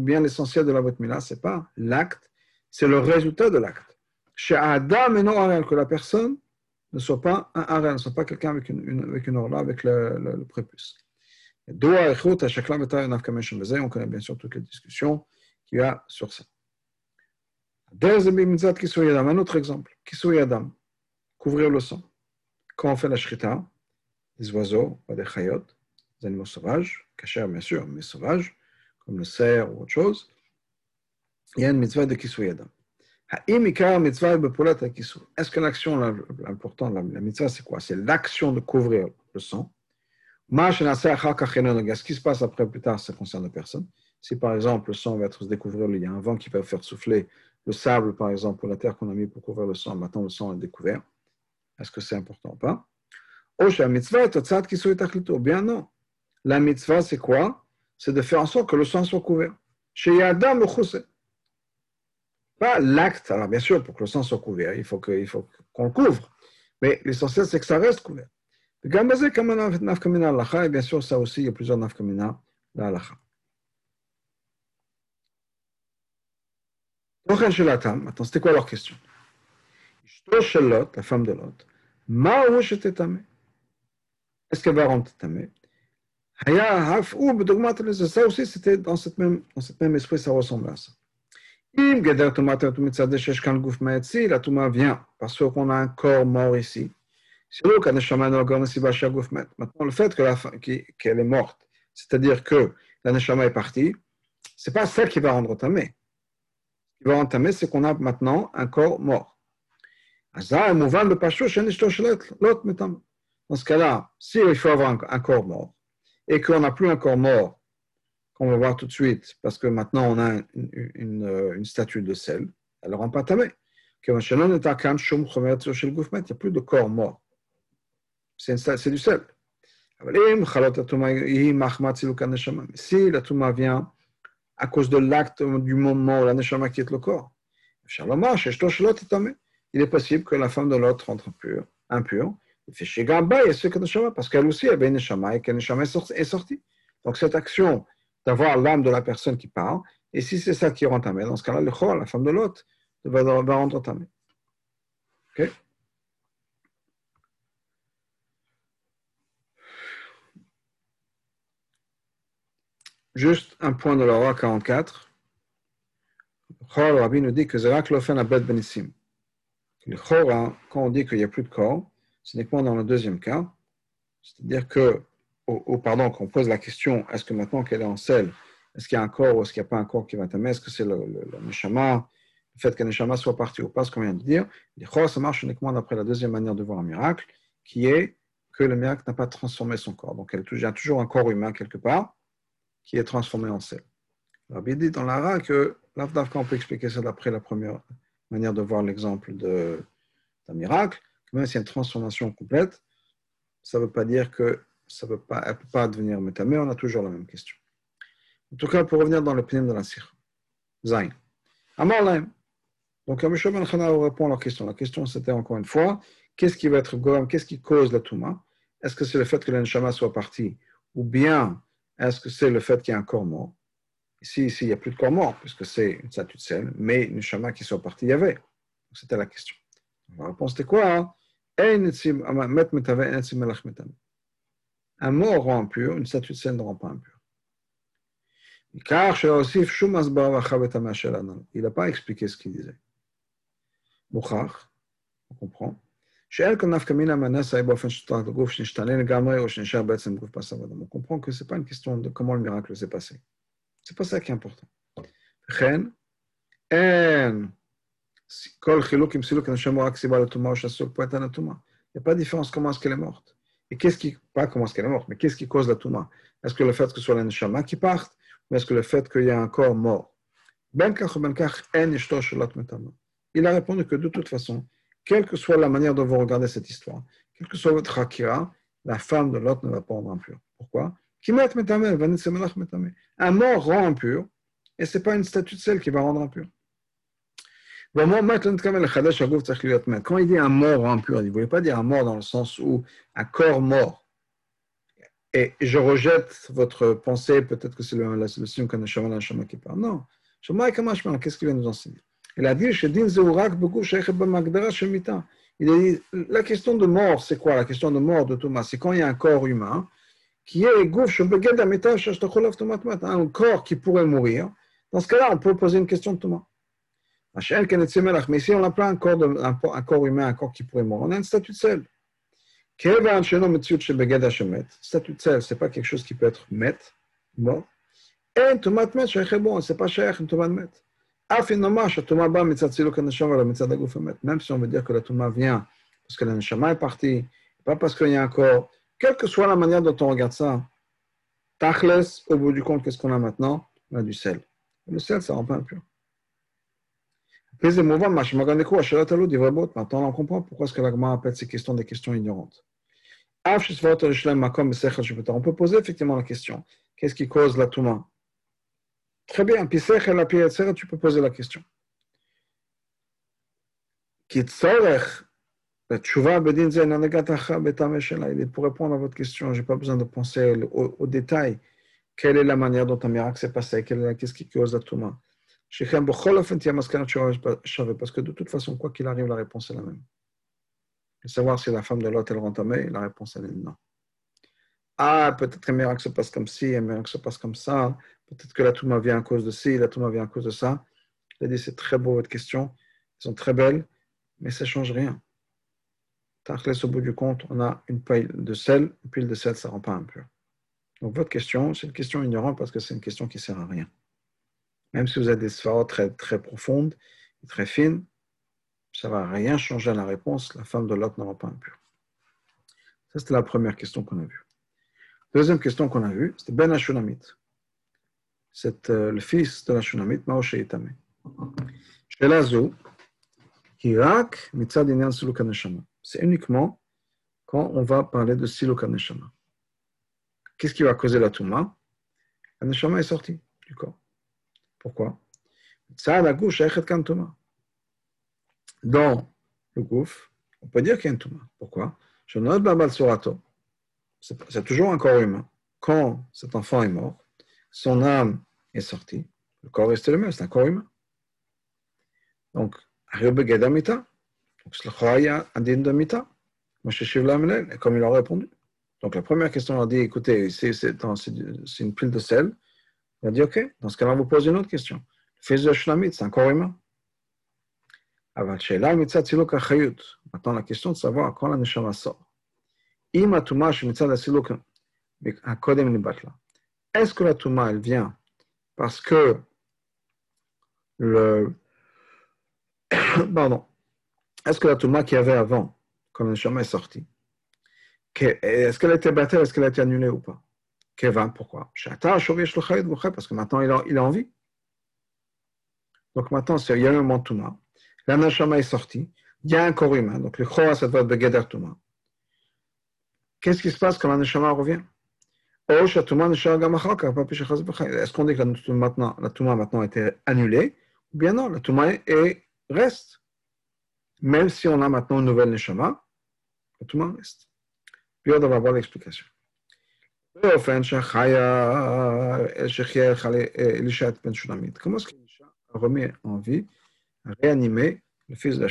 bien l'essentiel de la brit mila, c'est pas l'acte, c'est le résultat de l'acte. Chez Adam et non que la personne ne soit pas un harem, ne soit pas quelqu'un avec une, une, avec une orla, avec le, le, le prépuce. On connaît bien sûr toutes les discussions qu'il y a sur ça. Un autre exemple, Adam, couvrir le sang. Quand on fait la shrita, les oiseaux, des chayot, des animaux sauvages, cachés bien sûr, mais sauvages, comme le cerf ou autre chose, il y a une mitzvah de Adam. Est-ce que l'action l'important, la, la mitzvah, c'est quoi? C'est l'action de couvrir le sang. Ce qui se passe après, plus tard, ça concerne personne. Si par exemple le sang va être découvert, il y a un vent qui va faire souffler le sable, par exemple, ou la terre qu'on a mis pour couvrir le sang, maintenant le sang est découvert. Est-ce que c'est important ou pas? Bien non. La mitzvah, c'est quoi? C'est de faire en sorte que le sang soit couvert. Chez Yadam pas l'acte. Alors, bien sûr, pour que le sang soit couvert, il faut qu'on le couvre. Mais l'essentiel, c'est que ça reste couvert. Et bien sûr, ça aussi, il y a plusieurs nafkamina l'alacha. Maintenant, c'était quoi leur question? La femme de l'autre, est-ce qu'elle va rendre tamé? Ça aussi, c'était dans cette même, dans cette même esprit, ça ressemble à ça. La Touma vient parce qu'on a un corps mort ici. Maintenant, le fait qu'elle est morte, c'est-à-dire que la Neshama est partie, ce n'est pas ça qui va rendre tamé. Qui va tamé, c'est qu'on a maintenant un corps mort. Dans ce cas-là, s'il faut avoir un corps mort et qu'on n'a plus un corps mort qu'on va voir tout de suite, parce que maintenant on a une, statue de sel, elle ne rend pas tamé. Il n'y a plus de corps mort. C'est du sel. Si la touma vient à cause de l'acte du moment où la neshama quitte le corps, il est possible que la femme de l'autre rentre impure, impure. parce qu'elle aussi avait une neshama et qu'elle neshama est sortie. Donc cette action d'avoir l'âme de la personne qui parle. Et si c'est ça qui rend tamé, dans ce cas-là, le chor, la femme de l'autre, va, va rendre tamé. Ok? Juste un point de la loi 44. Le Rabbi nous dit que Zerak abed benissim. Le chora, quand on dit qu'il n'y a plus de corps, ce n'est pas dans le deuxième cas. C'est-à-dire que pardon, qu'on pose la question, est-ce que maintenant qu'elle est en sel, est-ce qu'il y a un corps ou est-ce qu'il n'y a pas un corps qui va t'aimer Est-ce que c'est le, le, le, neshama, le fait le neshama soit parti ou pas, ce qu'on vient de dire Les ça marche uniquement d'après la deuxième manière de voir un miracle, qui est que le miracle n'a pas transformé son corps. Donc, il y a toujours un corps humain quelque part qui est transformé en sel. Il dit dans l'ara que l'Avdavka, on peut expliquer ça d'après la première manière de voir l'exemple d'un miracle? Même s'il y a une transformation complète, ça ne veut pas dire que ça ne peut pas devenir méta, mais on a toujours la même question. En tout cas, pour revenir dans le pneu de la sire. Zayn. Amar Laim. Donc, Amishab Ben Khana répond à la question. La question, c'était encore une fois, qu'est-ce qui va être goram, qu'est-ce qui cause la Touma? Est-ce que c'est le fait que l'Anshama soit parti Ou bien, est-ce que c'est le fait qu'il y a un corps mort? Ici, ici, il n'y a plus de corps mort, puisque c'est une statue de sel, mais une Neshama qui soit parti, il y avait. C'était la question. La réponse était quoi un mort rend impur, une statue de sel ne rend pas impur. Il n'a pas expliqué ce qu'il disait. on comprend. On comprend que ce n'est pas une question de comment le miracle s'est passé. Ce n'est pas ça qui est important. וכן, אין כל חילוק עם סילוק הנשמה רק סיבה לטומאה או שעסוק פה את הנטומאה. Il n'y a pas de différence comment est-ce qu'elle est morte. Et qu'est-ce qui, pas comment est-ce qu'elle est morte, mais qu'est-ce qui cause la touma Est-ce que le fait que ce soit la neshama qui parte, ou est-ce que le fait qu'il y a un corps mort Ben kach ou ben kach, en ishto shalot metama. Il a répondu que de toute façon, quelle que soit la manière dont vous regardez cette histoire, quelle que soit votre hakira, la femme de l'autre ne va pas rendre impur. Pourquoi? Un mort rend impur, et ce n'est pas une statue de sel qui va rendre impur. Quand il dit un mort impur, il ne voulait pas dire un mort dans le sens où un corps mort. Et je rejette votre pensée, peut-être que c'est la solution qu'on a Shama qui parle. Non. Qu'est-ce qu'il vient nous enseigner? Il a dit la question de mort, c'est quoi La question de mort de Thomas, c'est quand il y a un corps humain qui est un corps qui pourrait mourir. Dans ce cas-là, on peut poser une question de Thomas. Mais si on n'a pas un corps, humain, un corps qui pourrait mourir, on a un statut de sel. Statut de sel, ce n'est pas quelque chose qui peut être met, mort. Et tomat met, c'est pas cher, une tomate met. Même si on veut dire que la touma vient parce que la neshama est partie, pas parce qu'il y a un corps, quelle que soit la manière dont on regarde ça, tachles, au bout du compte, qu'est-ce qu'on a maintenant? On a du sel. Le sel, ça rend pas impur. Maintenant, on comprend pourquoi est-ce que l'agma appelle ces questions des questions ignorantes. On peut poser effectivement la question qu'est-ce qui cause la touma? Très bien, puis tu peux poser la question. Pour répondre à votre question, je n'ai pas besoin de penser au, au, détail. Quelle est la manière dont un miracle s'est passé? Qu'est-ce qui cause la touma parce que de toute façon, quoi qu'il arrive, la réponse est la même. Et savoir si la femme de l'autre, elle rentre la réponse est non. Ah, peut-être qu'un miracle se passe comme ci, un miracle se passe comme ça. Peut-être que la Touma vient à cause de ci, la Touma vient à cause de ça. Il a dit, c'est très beau votre question. Elles sont très belles, mais ça ne change rien. Tarkles, au bout du compte, on a une pile de sel. Une pile de sel, ça ne rend pas impur. Donc, votre question, c'est une question ignorante parce que c'est une question qui ne sert à rien. Même si vous avez des sphères très, très profondes et très fines, ça ne va rien changer à la réponse. La femme de l'autre n'aura pas impur. Ça, c'était la première question qu'on a vue. Deuxième question qu'on a vue, c'était Ben Ashunamit. C'est euh, le fils de l'Ashunamit, Maoshe Itame. C'est uniquement quand on va parler de Siluk Qu'est-ce qui va causer la Touma? La Neshama est sortie du corps. Pourquoi? Dans le gouffre, on peut dire qu'il y a une Touma. Pourquoi? C'est toujours un corps humain. Quand cet enfant est mort, son âme est sortie. Le corps reste le même, c'est un corps humain. Donc. Donc, comme il a répondu. Donc, la première question, on a dit écoutez, c'est une pile de sel. Il a dit, OK, dans ce cas-là, on vous pose une autre question. Le fils de Shlamit, c'est un corps humain. Maintenant, la question de savoir quand la neshama sort. Est-ce que la Touma, elle vient parce que le. Pardon. Est-ce que la Touma qu'il y avait avant, quand la neshama est sortie, est-ce qu'elle a été battue, est-ce qu'elle a été annulée ou pas? Kevin, pourquoi? Parce que maintenant, il a, envie. Donc maintenant, il y a un moment Touma. La Nashama est sortie. Il y a un corps humain. Donc le Khoa, ça doit être Begeder Touma. Qu'est-ce qui se passe quand la ou Est-ce qu'on dit que la Touma maintenant, maintenant annulée Ou bien non, la reste. Même si on a maintenant une nouvelle Neshama, la reste. Puis on va voir l'explication. Comment est-ce a remis en vie, réanimé le fils de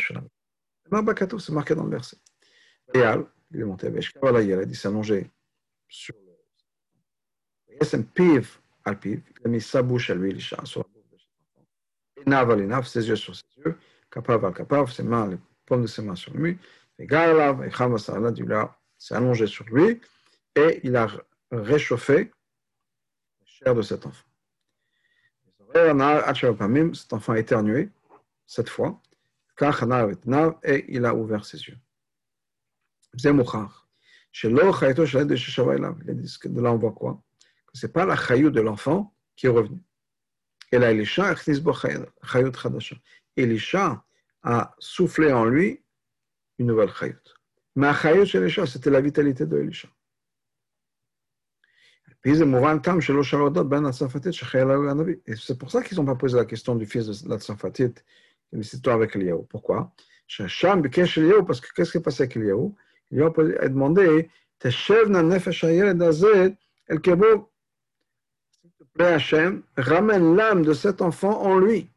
C'est marqué dans le verset. Il sur Yesem piv al piv, il a mis sa bouche à lui, Elisha, sur la bouche de son enfant. Enav al enav, ses yeux sur ses yeux, kapav al kapav, ses mains, les paumes de ses mains sur lui. Et Galav, et Chava Saralad, il s'est allongé sur lui, et il a réchauffer la chair de cet enfant. Cet enfant a éternué cette fois. Et il a ouvert ses yeux. De là, on voit quoi Que ce n'est pas la chayou de l'enfant qui est revenu. Et là, Elisha, Elisha a soufflé en lui une nouvelle chayut. Mais la chayut chez Elisha, c'était la vitalité de Elisha. Et c'est pour ça qu'ils n'ont pas posé la question du fils de la Tsafatit, cette histoire avec Eliyahu. Pourquoi? Parce que qu'est-ce qui est passé avec Eliyahu? Eliyahu a demandé. Hachem, ramène l'âme de cet enfant en lui.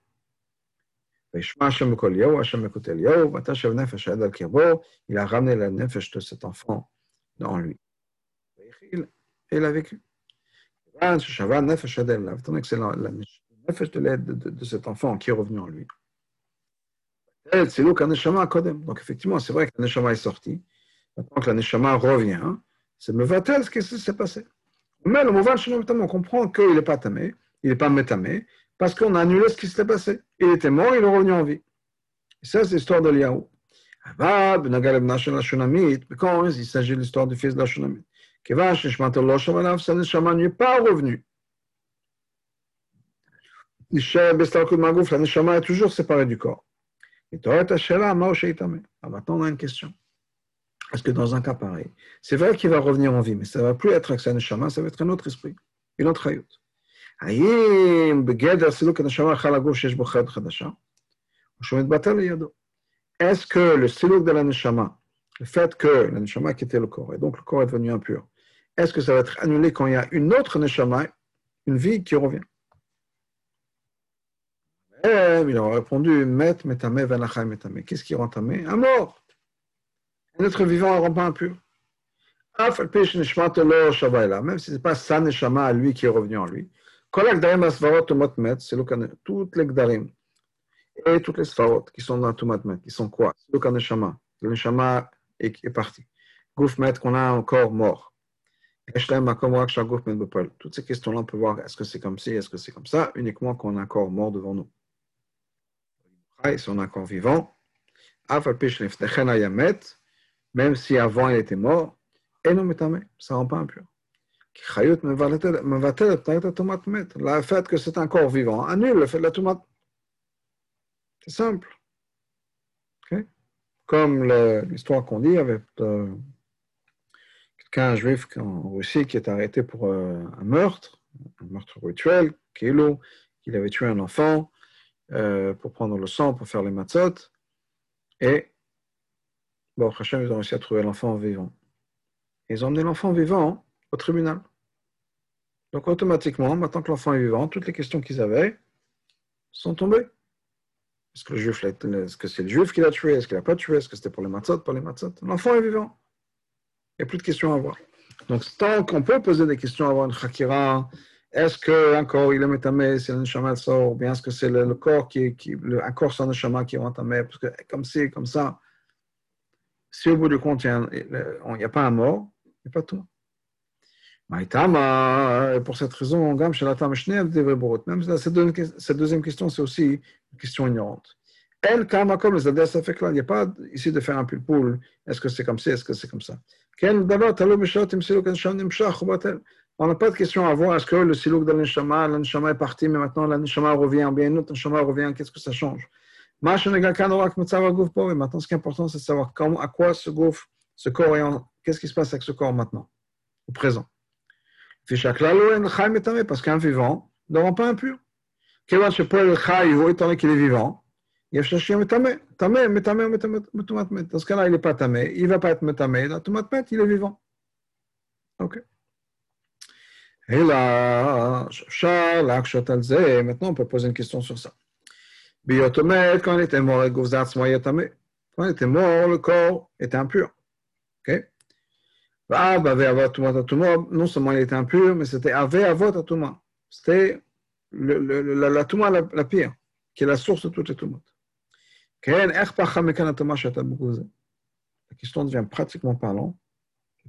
Il a ramené la nefesh de cet enfant en lui. Et il a vécu. C'est la nefesh de cet enfant qui est revenu en lui. Donc, effectivement, c'est vrai que la neshama est sortie. Maintenant que la neshama revient, c'est mevatel ce qui s'est passé? Mais le mouvement on comprend qu'il n'est pas tamé, il n'est pas métamé, parce qu'on a annulé ce qui s'était passé. Il était mort, il est revenu en vie. Et ça, c'est l'histoire de Liaou. Quand il s'agit de l'histoire du fils de la Shunamit, sa neshama n'est pas revenu. La neshama est toujours séparée du corps. Et ah, maintenant, on a une question. Parce que dans un cas pareil, c'est vrai qu'il va revenir en vie, mais ça ne va plus être avec sa neshama, ça va être un autre esprit, une autre hayut. Est-ce que le siluk de la neshama, le fait que la neshama quitté le corps, et donc le corps est devenu impur, est-ce que ça va être annulé quand il y a une autre neshama, une vie qui revient? Il aura répondu Met, metame, venachai, metame. Qu'est-ce qui rend tamé Un mort. Un être vivant rend pas impur. Même si ce n'est pas sa neshama à lui qui est revenu en lui. Toutes les gdarim et toutes les sfarot qui sont dans Tumat Met, qui sont quoi? C'est le neshama. Le neshama est, parti. Gouf Met qu'on a encore mort. Toutes ces questions-là, on peut voir est-ce que c'est comme ci, est-ce que c'est comme ça, uniquement quand on a encore mort devant nous si on est encore vivant, même si avant il était mort, et non ça ne rend pas impur. Le fait que c'est encore vivant annule le fait de la tomate. C'est simple. Comme l'histoire qu'on dit avec euh, quelqu'un juif en Russie qui est arrêté pour euh, un meurtre, un meurtre rituel, qu'il avait tué un enfant, euh, pour prendre le sang, pour faire les matzot. Et, bon, Hachem, ils ont réussi à trouver l'enfant vivant. Ils ont emmené l'enfant vivant au tribunal. Donc, automatiquement, maintenant que l'enfant est vivant, toutes les questions qu'ils avaient sont tombées. Est-ce que, le que c'est le juif qui l'a tué? Est-ce qu'il n'a pas tué? Est-ce que c'était pour les matzot Pour les matzot? L'enfant est vivant. Il n'y a plus de questions à avoir. Donc, tant qu'on peut poser des questions, avoir une chakira, est-ce qu'un corps, il est métamé, c'est le neshama sort, ou bien est-ce que c'est le, corps qui, qui le, un corps sans neshama qui est entamé, parce que comme c'est, comme ça, si au bout du compte, il n'y a, pas un mort, il n'y a pas tout. Et pour cette raison, même cette deuxième question, c'est aussi une question ignorante. Elle, comme il n'y a pas ici de faire un pulpoul, est-ce que c'est comme ça, est-ce que c'est comme ça? On n'a pas de question à voir. Est-ce que le silouk de l'anshama, l'anshama est parti, mais maintenant l'anshama revient, bien une autre anshama revient, qu'est-ce que ça change? Maintenant, ce qui est important, c'est de savoir comment, à quoi ce gouffre, ce corps est qu'est-ce qui se passe avec ce corps maintenant, au présent. Parce qu'un vivant ne rend pas impur. Étant qu'il est vivant, dans ce cas-là, il n'est pas tamé, il ne va pas être métamé, il est vivant. Ok. Et là, maintenant on peut poser une question sur ça. Quand il était mort, quand il était mort, le corps était impur. Ok? Non seulement il était impur, mais c'était Avot. C'était la Touma la pire, qui est la source de toutes les Tumot. La question devient pratiquement parlant,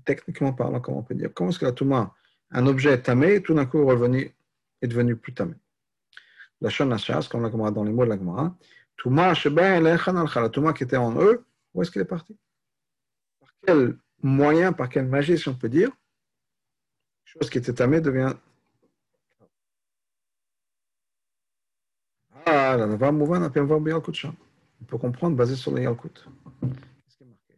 techniquement parlant, comment on peut dire. Comment est-ce que la Touma un objet tamé, tout d'un coup est devenu plus tamé? La Shas, comme la dans les mots de la Gemara, Touma la Touma qui était en eux, où est-ce qu'il est parti? Par quel moyen, par quelle magie, si on peut dire, chose qui était tamée devient. Ah, la Nava Mouvan, on peut comprendre basé sur le Yalkut. Qu'est-ce qui est marqué?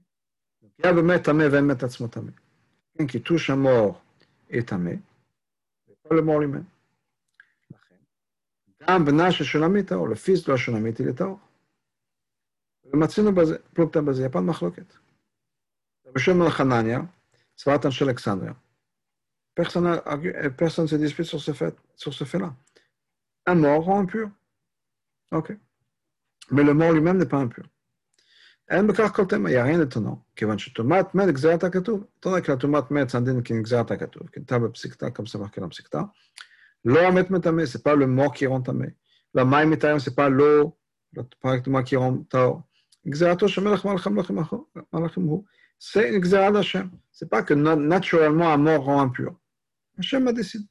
Quelqu'un qui touche un mort est tamé, pas le mort lui-même. גם בנה של שולמית טהור, לפי זו השולמית היא לטהור. ומצאנו בזה, פלוגתא בזה, יפן מחלוקת. רבי שמעון חנניה, סברת אנשי אלכסנדריה. פרסון זה se dispute sur אמור הוא אמפיור. אוקיי. ולאמור לימם Un mort rend אין בכך כל תמה, את עונו, כיוון שטומאת מת גזירת הכתוב. אתה כי לטומאת מת סנדין כנגזירת הכתוב, כן, כנתה בפסיקתא, כמסמך כלא פסיקתא. לא המת מטמא, c'est pas le mort qui rend טמא. למים מטהרם, c'est pas l'eau, פרק טומאה qui rend טהור. גזירתו של מלך מלכים הוא. C'est une גזירה d'Hachem. C'est pas que naturellement un mort rend impur. Hachem a décidé.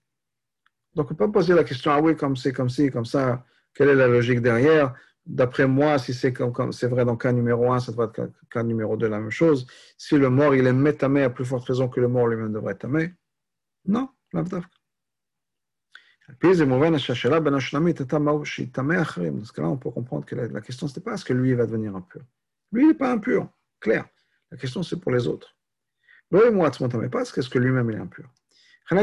Donc on peut pas poser la question, ah oui, comme c'est comme ci, comme ça, quelle est la logique derrière D'après moi, si c'est comme, c'est vrai dans le cas numéro 1, ça doit être le cas numéro 2 la même chose. Si le mort, il est métamé à plus forte raison que le mort lui-même devrait être tamé, non, l'avdavka. Puis, ben Dans ce cas-là, on peut comprendre que la, question, ce n'est pas est-ce que lui va devenir impur. Lui, il n'est pas impur, clair. La question, c'est pour les autres. Pas est-ce que lui-même est impur. Et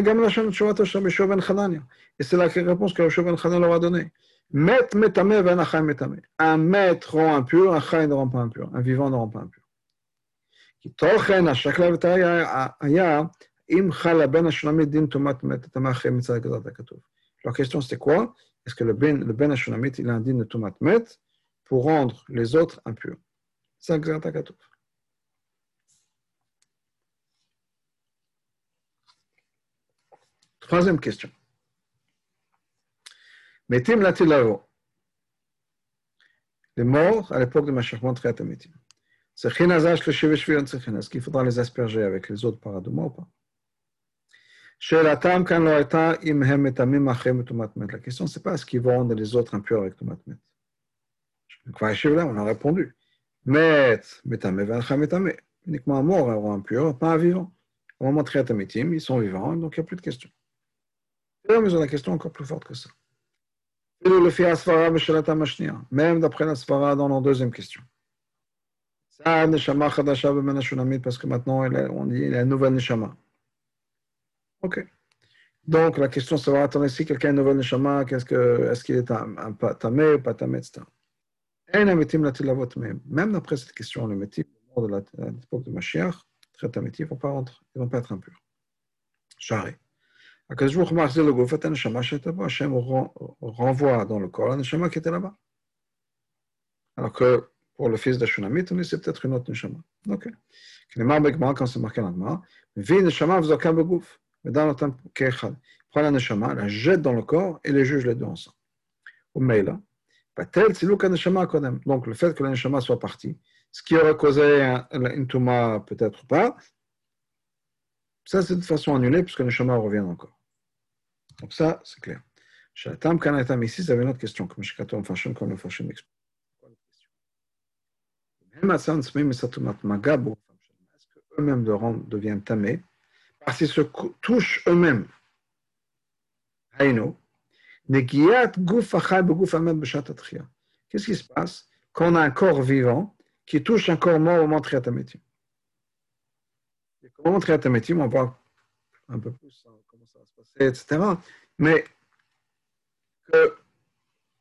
c'est la réponse que Rosh Ben Khanan leur a donnée. Met metame ben achai metame. Un maître rend impur, un chai ne rend pas impur. Un vivant ne rend pas impur. כי תוכן השקלה וטריה היה Im question c'était quoi? Est-ce que le ben, le ben de tomat met pour rendre les autres impurs. Troisième question. Metim. Les morts à l'époque de à Metim. C'est qu'il faudra les asperger avec les autres paradoumas ou pas? La question, c'est pas est-ce qu'ils vont rendre les autres impurs avec Tomat Met. On a répondu. Met, metame, vencha metame. Uniquement un mort rend impur, pas un vivant. Au moment de Triat ils sont vivants, donc il n'y a plus de question. Et là, ils ont la question encore plus forte que ça. Même d'après la Svara dans la deuxième question. Parce que maintenant, on dit il y a une nouvelle Neshama. Ok. Donc, la question, c'est va attendre si quelqu'un une nouvelle Neshama, est-ce qu'il est, un, un tamé ou pas tamé, etc. Même d'après cette question, le métier de l'époque de Mashiach, très tamétif, ils ne vont pas être impurs. Charé. Akadosh Baruch le Gofet Neshama Shetabo, Hachem renvoie dans le corps la Neshama qui était là-bas. Alors que pour le fils d'Ashunamit, on c'est peut-être une autre Neshama. Ok. Quand c'est marqué dans le Gemara, Vi Neshama Vzoka Begouf. Mais dans le temps Kechad, prend la Neshama, la jette dans le corps et les juge les deux ensemble. Donc le fait que la Neshama soit partie, ce qui aurait causé une Touma, peut-être pas, ça c'est de façon annulé puisque le Neshama revient encore. Donc ça, c'est clair. Shatam Kanatam ici, ça une autre question, comme Shikatom Fashion, comme le Satumat Magabo, est-ce qu'eux-mêmes deviennent tamés parce qu'ils se touchent eux-mêmes. Qu'est-ce qui se passe quand on a un corps vivant qui touche un corps mort au moment de Triatametim Au moment de Triatametim, on voit un peu plus comment ça va se passer, etc. Mais que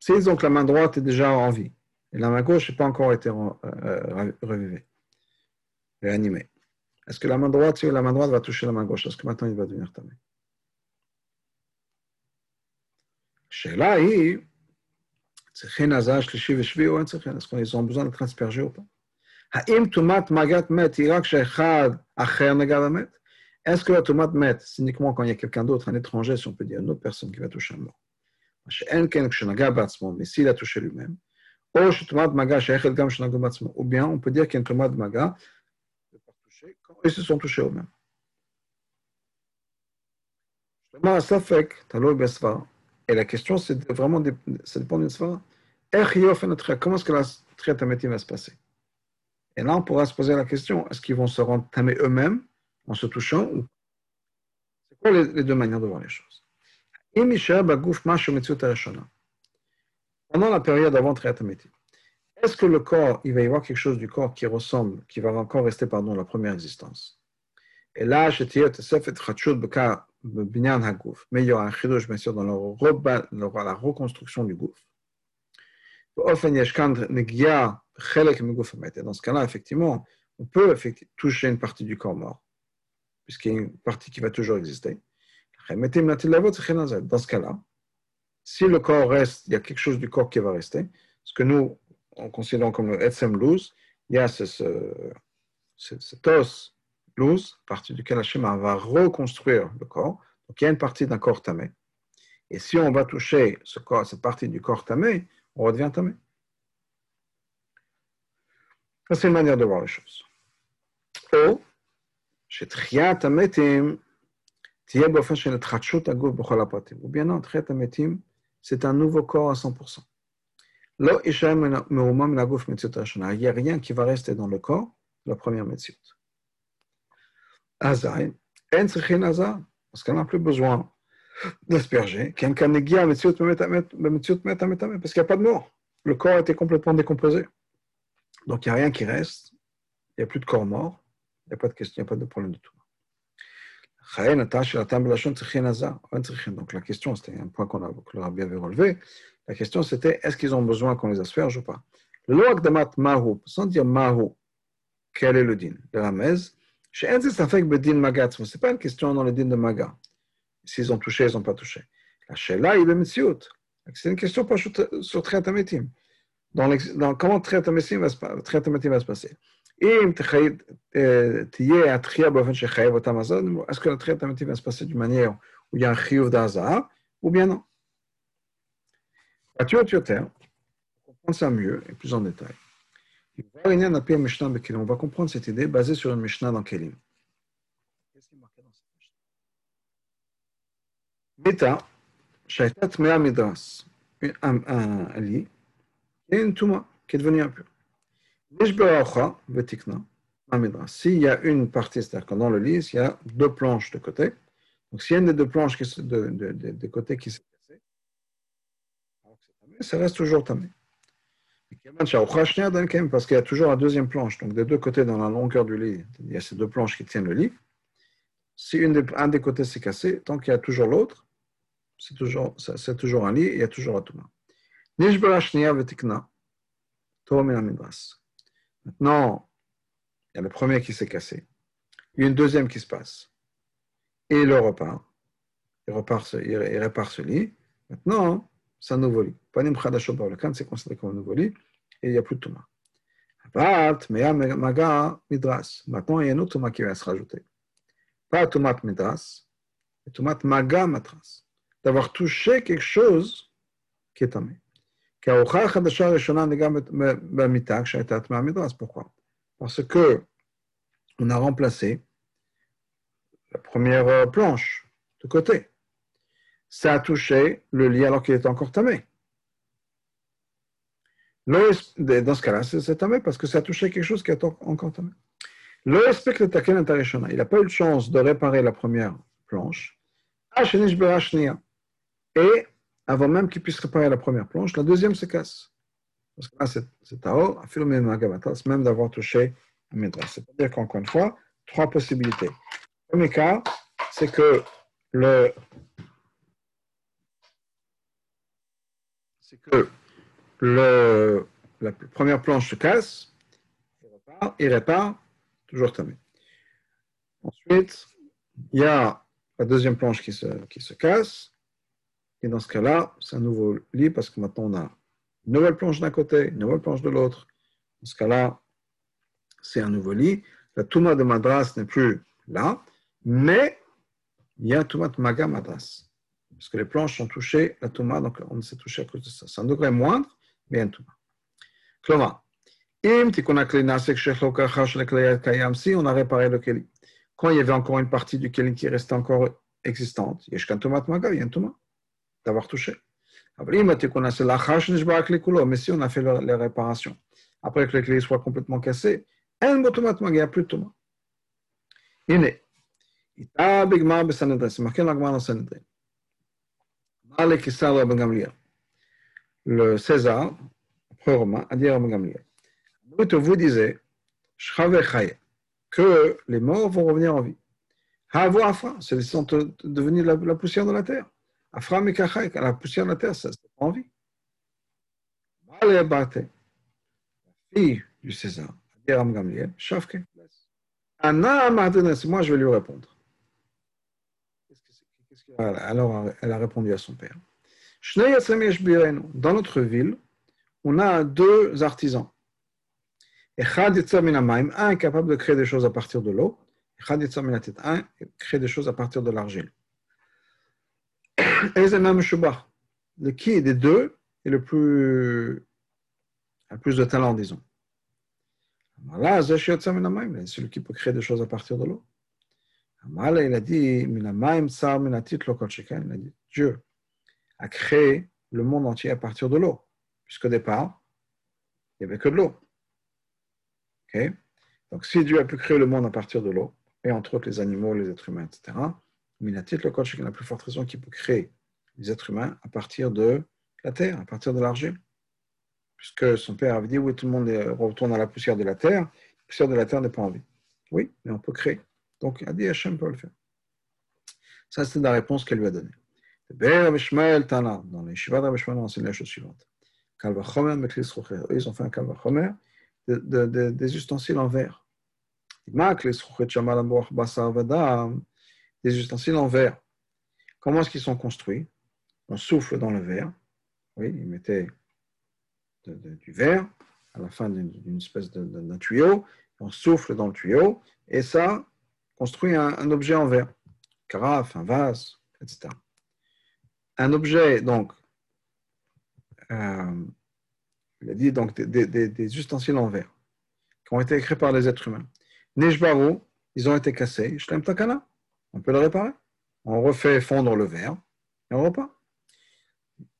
disons que la main droite est déjà en vie et la main gauche n'a pas encore été euh, revivée, réanimée, est-ce que la main droite, la main droite va toucher la main gauche, est-ce que maintenant il va devenir tamé là, est-ce qu'ils ont besoin d'être aspergés ou pas? Est-ce que la tomate met, c'est uniquement quand il y a quelqu'un d'autre, un étranger, si on peut dire, une autre personne qui va toucher un mort? Mais s'il a touché lui-même, ou bien on peut dire qu'il y a une tomate maga quand ils se sont touchés eux-mêmes? Et la question, c'est vraiment, ça dépend d'une. Comment est-ce que la triatamétim va se passer? Et là, on pourra se poser la question, est-ce qu'ils vont se rendre eux-mêmes en se touchant ou C'est quoi les, deux manières de voir les choses? Pendant la période avant triatamétim, est-ce que le corps, il va y avoir quelque chose du corps qui ressemble, qui va encore rester, pardon, la première existence? Et là, je mais il y aura un chidouche, bien sûr, dans la reconstruction du gouffre. Dans ce cas-là, effectivement, on peut toucher une partie du corps mort, puisqu'il y a une partie qui va toujours exister. Dans ce cas-là, si le corps reste, il y a quelque chose du corps qui va rester, ce que nous, on considère comme le Etsem loose, il y a ce, cet os loose, partie duquel Hachem va reconstruire le corps. Donc il y a une partie d'un corps tamé. Et si on va toucher cette partie du corps tamé, on redevient tamé. c'est une manière de voir les choses. Ou, ou bien non, c'est un nouveau corps à 100%. Il n'y a rien qui va rester dans le corps la première médecine. Parce qu'elle n'a plus besoin d'asperger, parce qu'il n'y a pas de mort. Le corps a été complètement décomposé. Donc il n'y a rien qui reste, il n'y a plus de corps mort, il n'y a pas de question, il n'y a pas de problème du tout. Donc la question, c'était un point qu'on a, que le rabbi avait relevé, la question c'était est-ce qu'ils ont besoin qu'on les asperge ou pas? L'Oakdamat Mahou, sans dire Mahou, quel est le din? Le Ramez, chez Enzesafek Bedin ce n'est pas une question dans le din de Maga. S'ils ont touché, ils n'ont pas touché. La Shela, il est C'est une question sur Triatametim. Dans, comment Triatametim va, va se passer? Euh, est-ce que la triatametim va se passer d'une manière où il y a un chiyuv d'azar ou bien non? Pour comprendre ça mieux et plus en détail. On va comprendre cette idée basée sur une Mishnah dans Kelim. Qu'est-ce qui est marqué dans cette Mishnah? Meta, Shaitat Mea Midras, un lit, et une Touma qui est devenue impure. S'il y a une partie, c'est-à-dire que dans le lit, il y a deux planches de côté. Donc, s'il y a une des deux planches qui, de, de, de, de côté qui s'est ça reste toujours tamé. Parce qu'il y a toujours la deuxième planche, donc des deux côtés dans la longueur du lit, il y a ces deux planches qui tiennent le lit. Si une des, un des côtés s'est cassé, tant qu'il y a toujours l'autre, c'est toujours, toujours un lit et il y a toujours la touma. Maintenant, il y a le premier qui s'est cassé. Il y a une deuxième qui se passe. Et il repart. Il, repart, il répare ce lit. Maintenant, c'est un nouveau lit. Panim Le Khan, c'est considéré comme un nouveau lit. Et il n'y a plus de Touma. Midras. Maintenant, il y a un autre Touma qui va se rajouter. Pas Tomat Midras, mais Tomat Maga Matras. D'avoir touché quelque chose qui est tombé. Pourquoi? Parce que on a remplacé la première planche de côté. Ça a touché le lit alors qu'il était encore tamé. Dans ce cas-là, c'est tamé parce que ça a touché quelque chose qui est encore tamé. Il n'a pas eu de chance de réparer la première planche. Et avant même qu'il puisse réparer la première planche, la deuxième se casse. Parce que là, c'est Taor, même d'avoir touché un Midrash. C'est-à-dire qu'encore une fois, trois possibilités. Le premier cas, c'est que le c'est que la première planche se casse, il répare, il répare toujours tamé. Ensuite, il y a la deuxième planche qui se, qui se casse, et dans ce cas-là, c'est un nouveau lit parce que maintenant on a une nouvelle planche d'un côté, une nouvelle planche de l'autre. Dans ce cas-là, c'est un nouveau lit. La Touma de Madras n'est plus là, mais il y a Touma de Maga Madras. Parce que les planches sont touchées, la Touma, donc on s'est touché à cause de ça. C'est un degré moindre, mais une Touma. si on a réparé le Keli, quand il y avait encore une partie du Keli qui restait encore existante, il y a un Touma Touma. d'avoir touché. Mais si on a fait les réparations, après que les clés soient complètement cassées, il n'y a plus de est. C'est marqué dans la Sanhedrin. Le César, après Romain, a dit à Gamliel. Vous disiez, que les morts vont revenir en vie. Havo Afra, ils sont devenus la, poussière de la terre. Afra la poussière de la terre, ça, c'est pas en vie. La fille du César, Ram Gamliel, Shafke. Anna Martinez, moi je vais lui répondre. Alors elle a répondu à son père. Dans notre ville, on a deux artisans. Un capable de créer des choses à partir de l'eau, un crée des choses à partir de l'argile. Le qui des deux est le plus, a plus de talent, disons. Là, c'est celui qui peut créer des choses à partir de l'eau. Il a dit, Dieu a créé le monde entier à partir de l'eau, puisqu'au départ, il n'y avait que de l'eau. Donc, si Dieu a pu créer le monde à partir de l'eau, et entre autres les animaux, les êtres humains, etc., Minatit, le coach, la plus forte raison qu'il peut créer les êtres humains à partir de la terre, à partir de l'argile. Puisque son père avait dit, oui, tout le monde retourne à la poussière de la terre, la poussière de la terre n'est pas en vie. Oui, mais on peut créer. Donc, il a dit, Hachem peut le faire. Ça, c'est la réponse qu'elle lui a donnée. Dans les Shiva de on enseigne la chose suivante. Ils ont fait un Kalvachomer de, de, des ustensiles en verre. Des ustensiles en verre. Comment est-ce qu'ils sont construits? On souffle dans le verre. Oui, ils mettaient du verre à la fin d'une espèce d'un tuyau. On souffle dans le tuyau et ça construit un, objet en verre. Carafe, un vase, etc. Un objet, donc, euh, il a dit donc des, ustensiles en verre qui ont été créés par les êtres humains. Nishbaru, ils ont été cassés. Shlem Takana, on peut le réparer. On refait fondre le verre et on repart.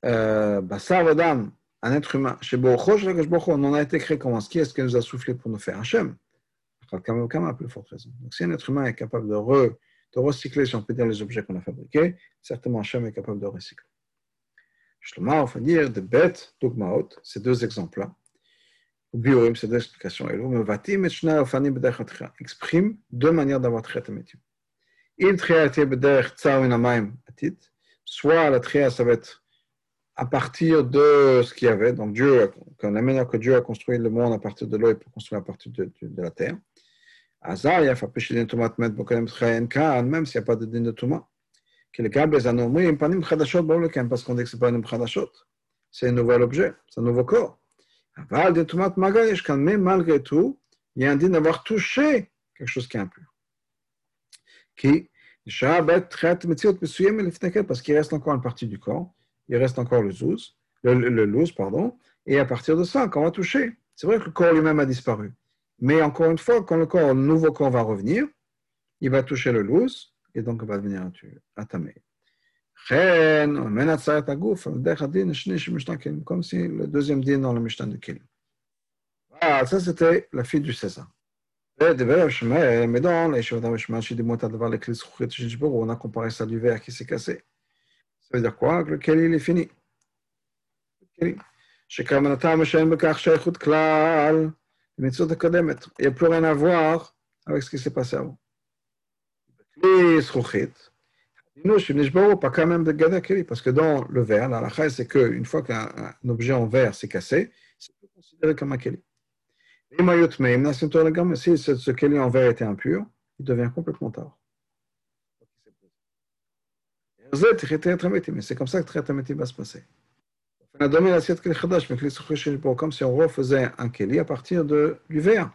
Euh, Bassar Vadam, un être humain, chez on en a été créé comment? Qui est-ce qui nous a soufflé pour nous faire Hachem Plus forte raison. Donc, si un être humain est capable de, re, de recycler, si on peut les objets qu'on a fabriqués, certainement Hachem est capable de recycler. Shlomo, va dire de bêtes, dogmaot, ces deux exemples-là, ou ces deux explications, expriment deux manières d'avoir traité métier. Il traité bederch tsar minamaim atit, soit la tria, ça va être à partir de ce qu'il y avait, donc Dieu, la manière que Dieu a construit le monde à partir de l'eau, il peut construire à partir de la terre. Il y a fait pécher des tomates, même s'il n'y a pas de din de tomates parce qu'on dit que ce n'est pas un chadashot. C'est un nouvel objet, c'est un nouveau corps. Mais malgré tout, il y a un din d'avoir touché quelque chose qui est impur. Qui parce qu'il reste encore une partie du corps, il reste encore le zouz, le, le, louz, pardon, et à partir de ça, quand on va toucher, c'est vrai que le corps lui-même a disparu. Mais encore une fois, quand le corps, le nouveau corps va revenir, il va toucher le louz, et donc va devenir atamé. Comme si le deuxième din dans le Mishnah de Kelim. Ah, ça c'était la fille du César. On a comparé ça du verre qui s'est cassé. Ça veut dire quoi? Que le Kelim est fini. Il n'y a plus rien à voir avec ce qui s'est passé avant. Parce que dans le verre, la lacha, c'est qu'une fois qu'un objet en verre s'est cassé, c'est considéré comme un keli. Si ce keli en verre était impur, il devient complètement tard. Mais c'est comme ça que Tretametim va se passer. Comme si on refaisait un keli à partir de, du verre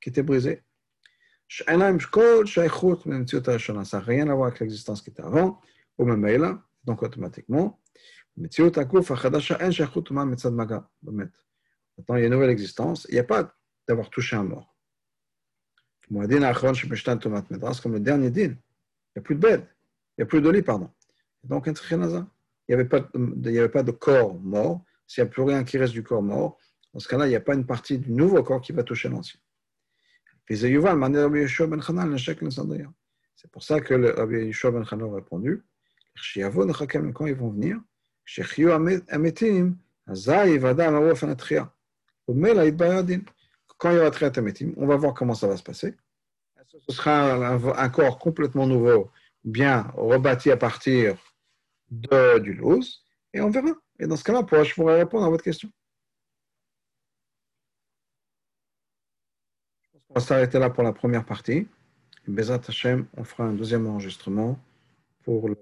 qui était brisé. Ça n'a rien à voir avec l'existence qui était avant, ou même donc automatiquement. Maintenant, il y a une nouvelle existence, il n'y a pas d'avoir touché un mort. Comme le dernier din, il n'y a plus de bed, il n'y a plus de lit, pardon. Donc, un trichinaza. Il n'y avait, avait pas de corps mort. S'il n'y a plus rien qui reste du corps mort, dans ce cas-là, il n'y a pas une partie du nouveau corps qui va toucher l'ancien. Ben C'est pour ça que le Rabbi Yeshua ben Chanan a répondu quand ils vont venir, quand il y aura Triat on va voir comment ça va se passer. Ce sera un, corps complètement nouveau, bien rebâti à partir de, du loose, et on verra. Et dans ce cas-là, je pourrais répondre à votre question. On va s'arrêter là pour la première partie. Bezat Hashem, on fera un deuxième enregistrement pour le